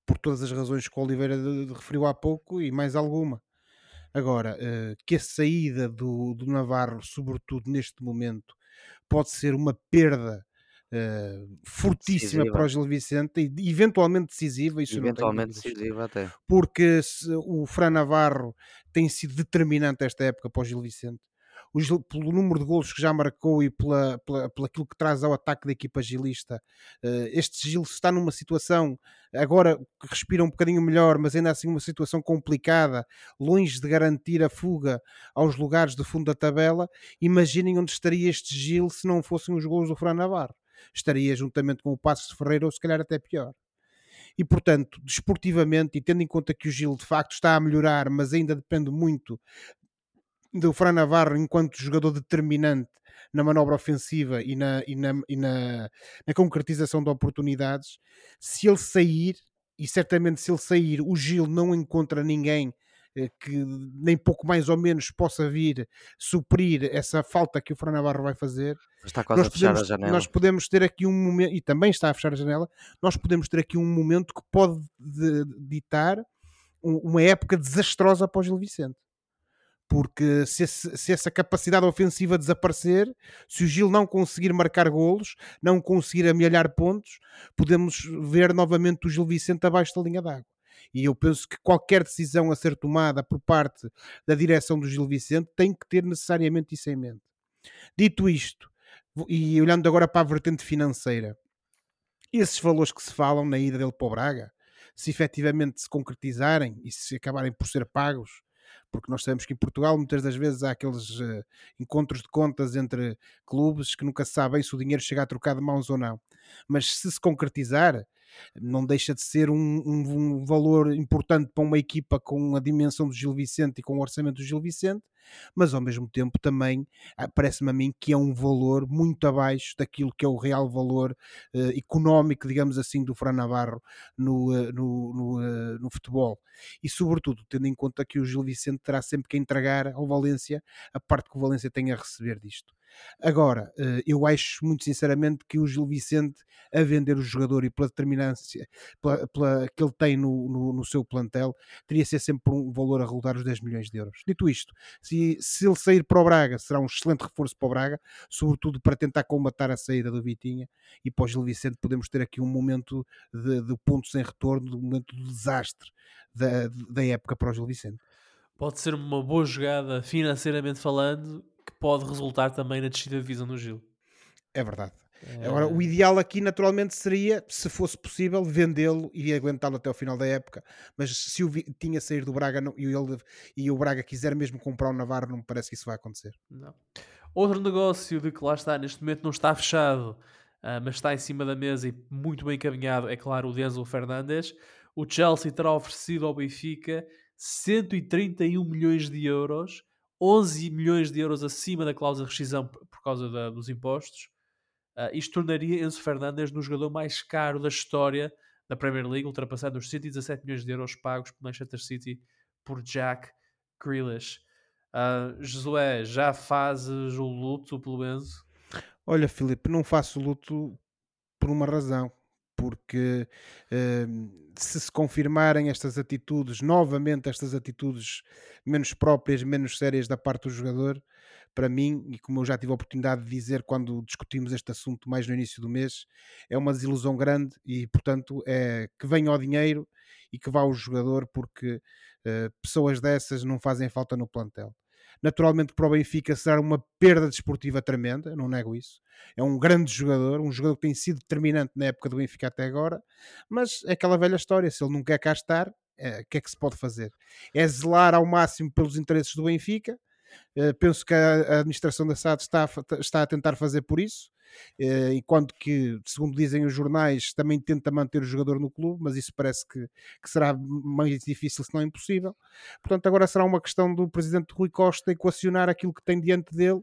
Por todas as razões que o Oliveira referiu há pouco e mais alguma. Agora, eh, que a saída do, do Navarro, sobretudo neste momento, pode ser uma perda eh, fortíssima Decisiva. para o Gil Vicente e eventualmente decisiva, isso eu não Eventualmente dúvidas decisivo até. porque se- o Fran Navarro tem sido determinante esta época para o Gil Vicente. O Gil- pelo número de golos que já marcou e pela, pela, pelo aquilo que traz ao ataque da equipa gilista, eh, este Gil está numa situação agora que respira um bocadinho melhor, mas ainda assim uma situação complicada, longe de garantir a fuga aos lugares de fundo da tabela. Imaginem onde estaria este Gil se não fossem os gols do Fran Navarro. Estaria juntamente com o Passos de Ferreira ou se calhar até pior. E portanto, desportivamente, e tendo em conta que o Gil de facto está a melhorar, mas ainda depende muito do Fran Navarro enquanto jogador determinante na manobra ofensiva e na, e na, e na, na concretização de oportunidades, se ele sair, e certamente se ele sair, o Gil não encontra ninguém eh, que nem pouco mais ou menos possa vir suprir essa falta que o Fran Navarro vai fazer, Está quase nós a fechar podemos, a janela. nós podemos ter aqui um momento, e também está a fechar a janela, nós podemos ter aqui um momento que pode de- ditar uma época desastrosa para o Gil Vicente porque se, esse, se, essa capacidade ofensiva desaparecer, se o Gil não conseguir marcar golos, não conseguir amelhar pontos, podemos ver novamente o Gil Vicente abaixo da linha d'água. E eu penso que qualquer decisão a ser tomada por parte da direção do Gil Vicente tem que ter necessariamente isso em mente. Dito isto, e olhando agora para a vertente financeira, esses valores que se falam na ida dele para o Braga, se efetivamente se concretizarem e se acabarem por ser pagos, porque nós sabemos que em Portugal muitas das vezes há aqueles uh, encontros de contas entre clubes que nunca sabem se o dinheiro chega a trocar de mãos ou não. Mas se se concretizar, não deixa de ser um, um, um, valor importante para uma equipa com a dimensão do Gil Vicente e com o orçamento do Gil Vicente, mas ao mesmo tempo também ah, parece-me a mim que é um valor muito abaixo daquilo que é o real valor uh, económico, digamos assim, do Fran Navarro no, uh, no, no, no, futebol. E sobretudo, tendo em conta que o Gil Vicente terá sempre que entregar ao Valência a parte que o Valência tem a receber disto. Agora, eh, eu acho muito sinceramente que o Gil Vicente, a vender o jogador e pela determinância pela, pela, que ele tem no, no, no, seu plantel, teria de ser sempre um valor a rodar os 10 milhões de euros. Dito isto, se, se ele sair para o Braga, será um excelente reforço para o Braga, sobretudo para tentar combatar a saída do Vitinha e para o Gil Vicente podemos ter aqui um momento de, de ponto sem retorno, um momento de desastre da, da época para o Gil Vicente. Pode ser uma boa jogada financeiramente falando que pode resultar também na descida de divisão do Gil. É verdade. É... Agora, o ideal aqui, naturalmente, seria, se fosse possível, vendê-lo e aguentá-lo até o final da época. Mas se o tinha sair do Braga não, e, ele, e o Braga quiser mesmo comprar o Navarro, não me parece que isso vai acontecer. Não. Outro negócio de que lá está, neste momento não está fechado, uh, mas está em cima da mesa e muito bem encaminhado, é claro, o Denzel Fernandes. O Chelsea terá oferecido ao Benfica 131 milhões de euros 11 milhões de euros acima da cláusula de rescisão por causa da, dos impostos. Uh, isto tornaria Enzo Fernandes no jogador mais caro da história da Premier League, ultrapassando os 117 milhões de euros pagos por Manchester City por Jack Grealish. Uh, Josué, já fazes o luto pelo Enzo? Olha, Filipe, não faço luto por uma razão porque uh, se se confirmarem estas atitudes, novamente estas atitudes menos próprias, menos sérias da parte do jogador, para mim, e como eu já tive a oportunidade de dizer quando discutimos este assunto mais no início do mês, é uma desilusão grande e, portanto, é que venha o dinheiro e que vá o jogador, porque uh, pessoas dessas não fazem falta no plantel. Naturalmente, para o Benfica será uma perda desportiva tremenda, não nego isso. É um grande jogador, um jogador que tem sido determinante na época do Benfica até agora, mas é aquela velha história: se ele não quer cá estar, é, o que é que se pode fazer? É zelar ao máximo pelos interesses do Benfica. Uh, penso que a, a administração da SAD está, está a tentar fazer por isso. Eh, enquanto que, segundo dizem os jornais, também tenta manter o jogador no clube, mas isso parece que, que será mais difícil, se não impossível. Portanto, agora será uma questão do presidente Rui Costa equacionar aquilo que tem diante dele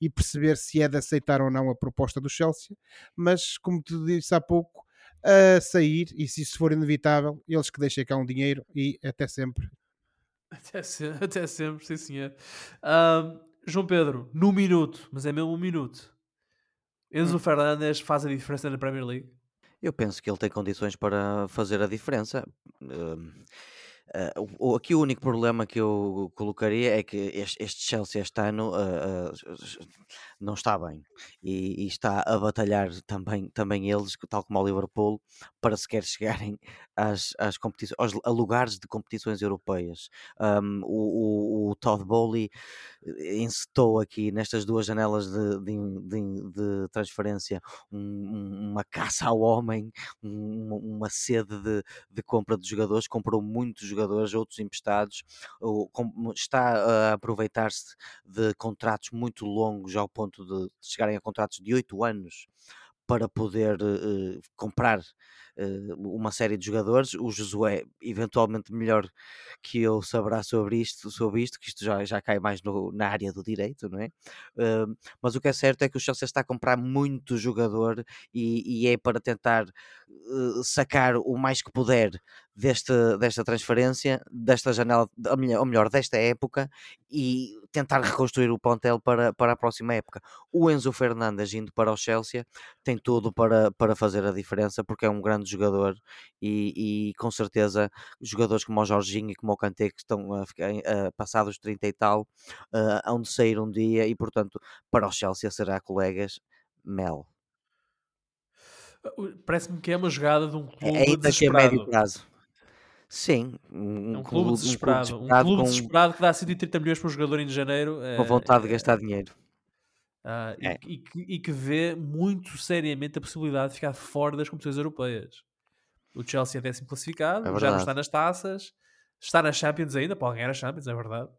e perceber se é de aceitar ou não a proposta do Chelsea. Mas, como te disse há pouco, a sair, e se isso for inevitável, eles que deixem cá um dinheiro e até sempre. Até, se, (laughs) até sempre, sim senhor. Uh, João Pedro, no minuto, mas é mesmo um minuto. Enzo hum. Fernandes faz a diferença na Premier League? Eu penso que ele tem condições para fazer a diferença. Uh, uh, aqui o único problema que eu colocaria é que este, este Chelsea este ano uh, não está bem e, e, está a batalhar também, também eles, tal como o Liverpool, para sequer (laughs) chegarem às, às competições, aos, a lugares de competições europeias. Um, o, o, o, Todd Bowley eh, encetou aqui nestas duas janelas de, de, de, de transferência um, uma caça ao homem, um, uma sede de, de compra de jogadores, comprou muitos jogadores, outros emprestados, está a aproveitar-se de contratos muito longos ao ponto de chegarem a contratos de 8 anos para poder uh, comprar uh, uma série de jogadores. O Josué, eventualmente melhor que eu, saberá sobre isto, sobre isto que isto já, já cai mais no, na área do direito, não é? Uh, mas o que é certo é que o Chelsea está a comprar muito jogador e, e é para tentar sacar o mais que puder deste, desta transferência, desta janela, ou melhor, desta época e tentar reconstruir o plantel para, para a próxima época. O Enzo Fernandes indo para o Chelsea tem tudo para, para fazer a diferença porque é um grande grande jogador e, e, com certeza jogadores como o Jorginho e como o Kanté que estão a ficar uh, passados 30 e tal uh, hão de sair um dia e portanto para o Chelsea será colegas Mel. Parece-me que é uma jogada de um clube é, ainda desesperado. que a médio prazo. Sim, um, é um clube, desesperado. Um clube desesperado, um clube desesperado que dá 130 milhões para um jogador em janeiro. Com vontade é, de gastar dinheiro. Uh, é. e, e, que, e, que, vê muito seriamente a possibilidade de ficar fora das competições europeias. O Chelsea é décimo classificado, é já não está nas taças, está na Champions ainda, pode ganhar a Champions, é verdade.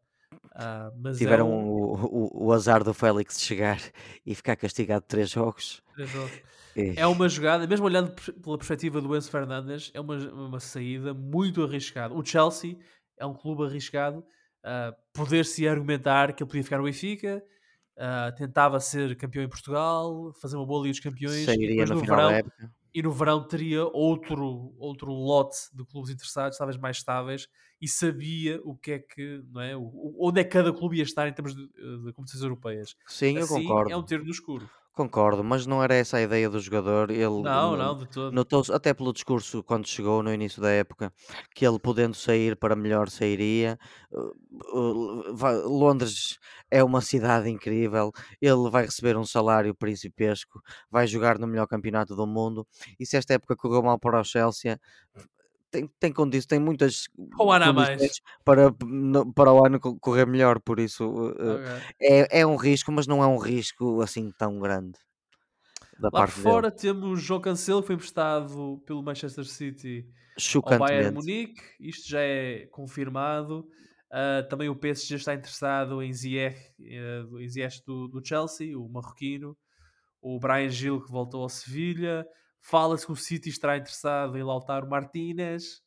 Uh, Tiveram é um... o, o, o, azar do Félix chegar e ficar castigado três jogos. Três jogos. É uma jogada, mesmo olhando pela perspectiva do Enzo Fernandes, é uma, uma saída muito arriscada. O Chelsea é um clube arriscado. Uh, Poder-se argumentar que ele podia ficar no Benfica, Uh, tentava ser campeão em Portugal, fazer uma boa Liga dos Campeões Sairia no no verão, e no verão teria outro, outro lote de clubes interessados, talvez mais estáveis, e sabia o que é que, não é? O, onde é que cada clube ia estar em termos de, de competições europeias. Sim, assim, eu concordo. É um tiro no escuro. Concordo, mas não era essa a ideia do jogador. Ele não, não, de todo. Notou-se, até pelo discurso quando chegou no início da época, que ele podendo sair para melhor sairia. Londres é uma cidade incrível. Ele vai receber um salário principesco, vai jogar no melhor campeonato do mundo. E se esta época correu mal para o Chelsea, tem, tem condições, tem muitas o ano mais. para, para o ano correr melhor, por isso okay. é, é um risco, mas não é um risco assim tão grande. Da Lá parte fora dele. temos João Cancelo, que foi emprestado pelo Manchester City ao Bayern Munique, isto já é confirmado. Uh, também o PSG está interessado em Ziyech, uh, em Ziyech do, do Chelsea, o marroquino. O Brian Gil, que voltou ao Sevilha. Fala-se que o City estará interessado em Lautaro Martínez.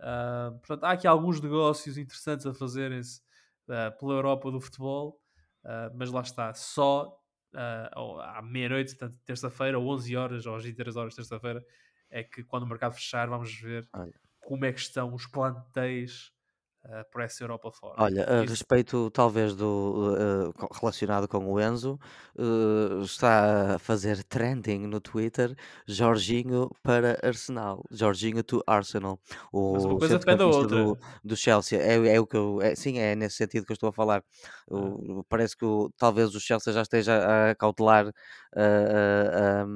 Uh, portanto, há aqui alguns negócios interessantes a fazerem-se uh, pela Europa do futebol, uh, mas lá está, só à meia-noite, portanto, terça-feira, ou 11 horas, ou às 23 horas, terça-feira, é que quando o mercado fechar, vamos ver Olha. como é que estão os plantéis uh, por essa Europa fora. Olha, a Isso... respeito talvez do uh, relacionado com o Enzo, uh, está a fazer trending no Twitter Jorginho para Arsenal, Jorginho to Arsenal, Mas uma coisa depende da outra. Do, do Chelsea. É, é o que eu, é, sim, é nesse sentido que eu estou a falar. O, ah. Parece que o, talvez o Chelsea já esteja a cautelar a,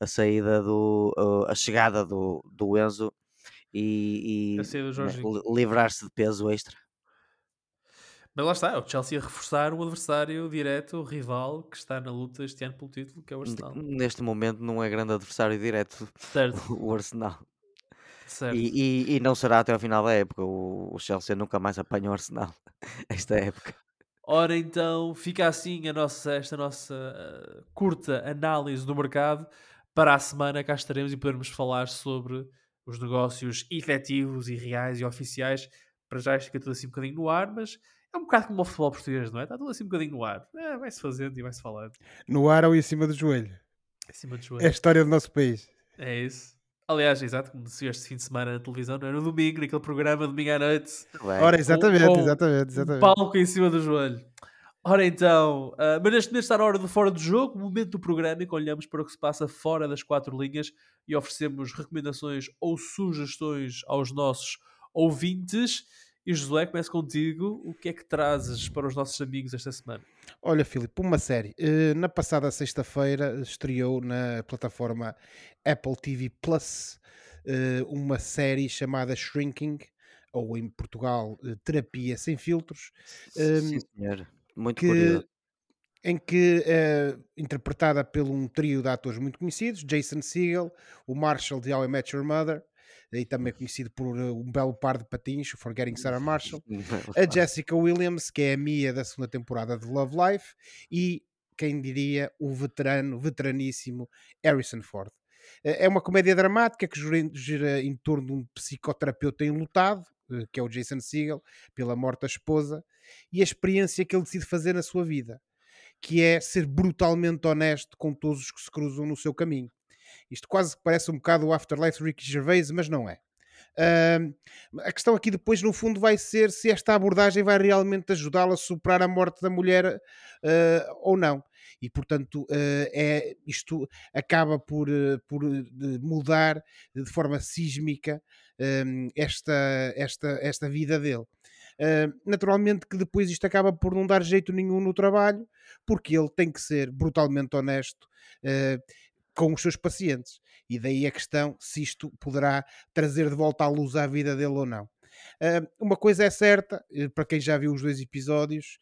a saída do a chegada do, do Enzo e, e né, livrar-se de peso extra. Mas lá está, é o Chelsea a reforçar o adversário direto, o rival que está na luta este ano pelo título, que é o Arsenal. Neste momento não é grande adversário direto certo. (laughs) o Arsenal. Certo. E, e, e, não será até ao final da época. O, o Chelsea nunca mais apanha o Arsenal (laughs) esta época. Ora então, fica assim a nossa, esta nossa uh, curta análise do mercado. Para a semana cá estaremos e podermos falar sobre os negócios efetivos e reais e oficiais, para já fica tudo assim um bocadinho no ar, mas é um bocado como o futebol português, não é? Está tudo assim um bocadinho no ar. É, vai-se fazendo e vai-se falando. No ar ou em cima do joelho? Em cima do joelho. É a história do nosso país. É isso. Aliás, exato, como se este fim de semana na televisão, não é? No domingo, naquele programa, domingo à noite. Ora, exatamente, com, com exatamente, exatamente. Um palco em cima do joelho. Ora então, uh, mas neste momento está na hora do fora do jogo, o momento do programa em que olhamos para o que se passa fora das quatro linhas e oferecemos recomendações ou sugestões aos nossos ouvintes. E Josué, começo contigo. O que é que trazes para os nossos amigos esta semana? Olha, Filipe, uma série. Uh, na passada sexta-feira estreou na plataforma Apple TV Plus uh, uma série chamada Shrinking, ou em Portugal, Terapia Sem Filtros. Sim, senhor muito que, em que é interpretada por um trio de atores muito conhecidos, Jason Segel, o Marshall de How I Met Your Mother, e também conhecido por uh, um belo par de patins, Forgetting Sarah Marshall, (laughs) a Jessica Williams, que é a Mia da segunda temporada de Love Life, e quem diria o veterano, veteraníssimo Harrison Ford. Eh, é uma comédia dramática que gira em torno de um psicoterapeuta enlutado, eh, que é o Jason Segel, pela morte da esposa, e a experiência que ele decide fazer na sua vida, que é ser brutalmente honesto com todos os que se cruzam no seu caminho. Isto quase parece um bocado o Afterlife Ricky Gervais, mas não é. Uh, a questão aqui depois, no fundo, vai ser se esta abordagem vai realmente ajudá-la a superar a morte da mulher uh, ou não. E, portanto, uh, é, isto acaba por, por mudar de forma sísmica esta, esta, esta vida dele. Uh, naturalmente que depois isto acaba por não dar jeito nenhum no trabalho, porque ele tem que ser brutalmente honesto uh, com os seus pacientes. E daí a questão se isto poderá trazer de volta à luz à vida dele ou não. Uh, uma coisa é certa, para quem já viu os dois episódios,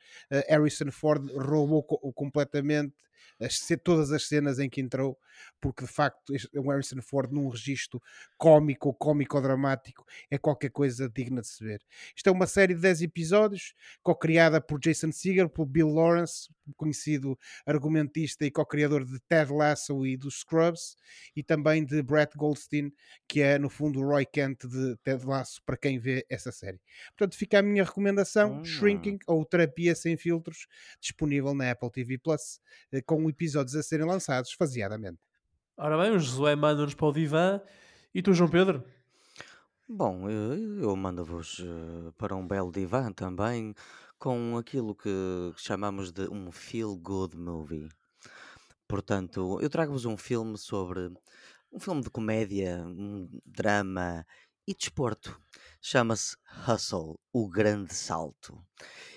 Harrison Ford roubou co completamente as, todas as cenas em que entrou, porque de facto o Harrison Ford num registro cómico, cómico-dramático, é qualquer coisa digna de se ver. Isto é uma série de 10 episódios, co-criada por Jason Segel, por Bill Lawrence, conhecido argumentista e co-criador de Ted Lasso e dos Scrubs, e também de Brett Goldstein, que é no fundo o Roy Kent de Ted Lasso, para quem vê essa série. Portanto, fica a minha recomendação, hum. Shrinking, ou Terapia Sem Filtros, disponível na Apple TV Plus, eh, com episódios a serem lançados faseadamente. Ora bem, o Josué manda-nos para o divã. E tu, João Pedro? Bom, eu, mando-vos uh, para um belo divã também, com aquilo que chamamos de um feel-good movie. Portanto, eu trago-vos um filme sobre um filme de comédia, um drama e desporto. Chama-se Hustle, o Grande Salto.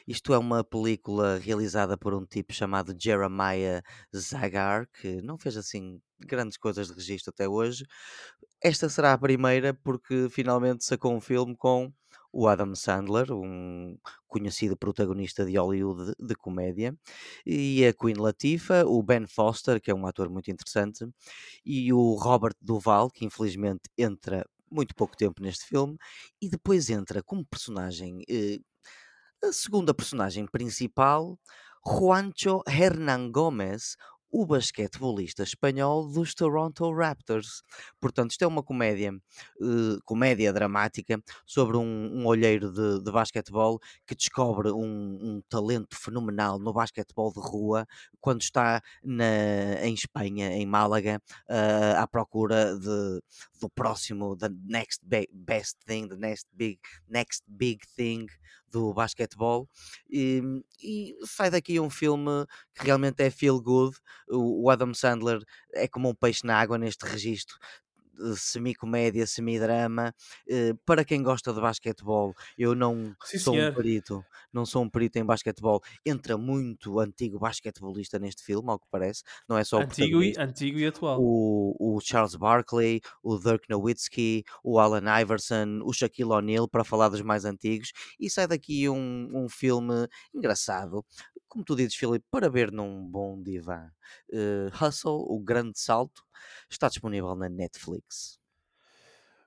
Isto é uma película realizada por um tipo chamado Jeremiah Zagar, que não fez assim grandes coisas de registro até hoje. Esta será a primeira porque finalmente sacou um filme com o Adam Sandler, um conhecido protagonista de Hollywood de, comédia, e a Queen Latifah, o Ben Foster, que é um ator muito interessante, e o Robert Duval, que infelizmente entra muito pouco tempo neste filme, e depois entra como personagem eh, a segunda personagem principal, Juancho Hernán Gómez, o basquetebolista espanhol dos Toronto Raptors. Portanto, isto é uma comédia, uh, comédia dramática sobre um, um olheiro de, de basquetebol que descobre um, um, talento fenomenal no basquetebol de rua quando está na, em Espanha, em Málaga, uh, à procura de, do próximo, the next best thing, the next big, next big thing do basquetebol e, e, sai daqui um filme que realmente é feel good. O, o Adam Sandler é como um peixe na água neste registro semi-comédia, semi-drama. Uh, para quem gosta de basquetebol, eu não Sim, sou senhor. um perito, não sou um perito em basquetebol. Entra muito antigo basquetebolista neste filme, ao que parece. Não é só antigo, e, antigo e atual. O, o Charles Barkley, o Dirk Nowitzki, o Allen Iverson, o Shaquille O'Neal, para falar dos mais antigos. E sai daqui um, um filme engraçado como tu dizes, Filipe, para ver num bom divã. Uh, Hustle, o grande salto, está disponível na Netflix.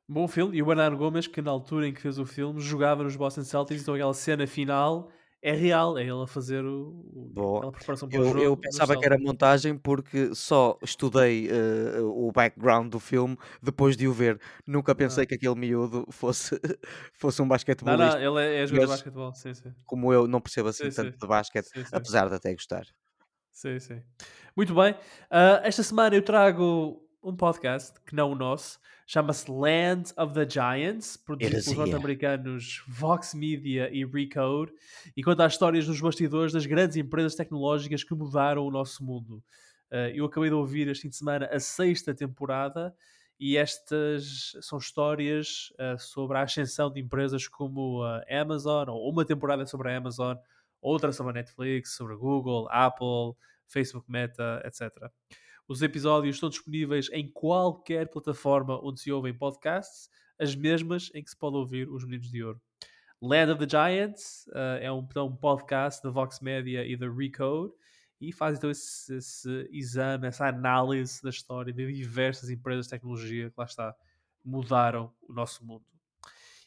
Bom filme, e o Bernardo Gomes, que na altura em que fez o filme, jogava nos Boston Celtics, então aquela cena final é real, é ele a fazer o, aquela preparação para o eu, jogo. Eu pensava que era montagem porque só estudei uh, o background do filme depois de o ver. Nunca pensei ah. que aquele miúdo fosse, (laughs) fosse um basquetebolista. Não, não, ele é, é jogador de basquetebol, sim, sim. Como eu não percebo assim sim, tanto sim. de basquete, sim, apesar de até gostar. Sim, sim. Muito bem. Uh, esta semana eu trago um podcast, que não o nosso, chama-se Land of the Giants, produzido pelos norte-americanos Vox Media e Recode, e conta as histórias nos bastidores das grandes empresas tecnológicas que mudaram o nosso mundo. Uh, eu acabei de ouvir este fim de semana a sexta temporada, e estas são histórias uh, sobre a ascensão de empresas como a Amazon, ou uma temporada sobre a Amazon, outra sobre a Netflix, sobre a Google, Apple, Facebook Meta, etc. Os episódios estão disponíveis em qualquer plataforma onde se ouvem podcasts, as mesmas em que se pode ouvir os Meninos de Ouro. Land of the Giants uh, é um, então, um podcast da Vox Media e da Recode e faz então esse, esse, exame, essa análise da história de diversas empresas de tecnologia que lá está, mudaram o nosso mundo.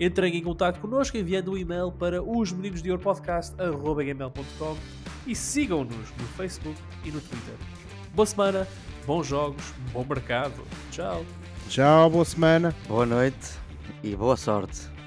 Entrem em contato connosco enviando um e-mail para os meninos de ouro e sigam-nos no Facebook e no Twitter. Boa semana, bons jogos, bom mercado. Tchau. Tchau, boa semana. Boa noite e boa sorte.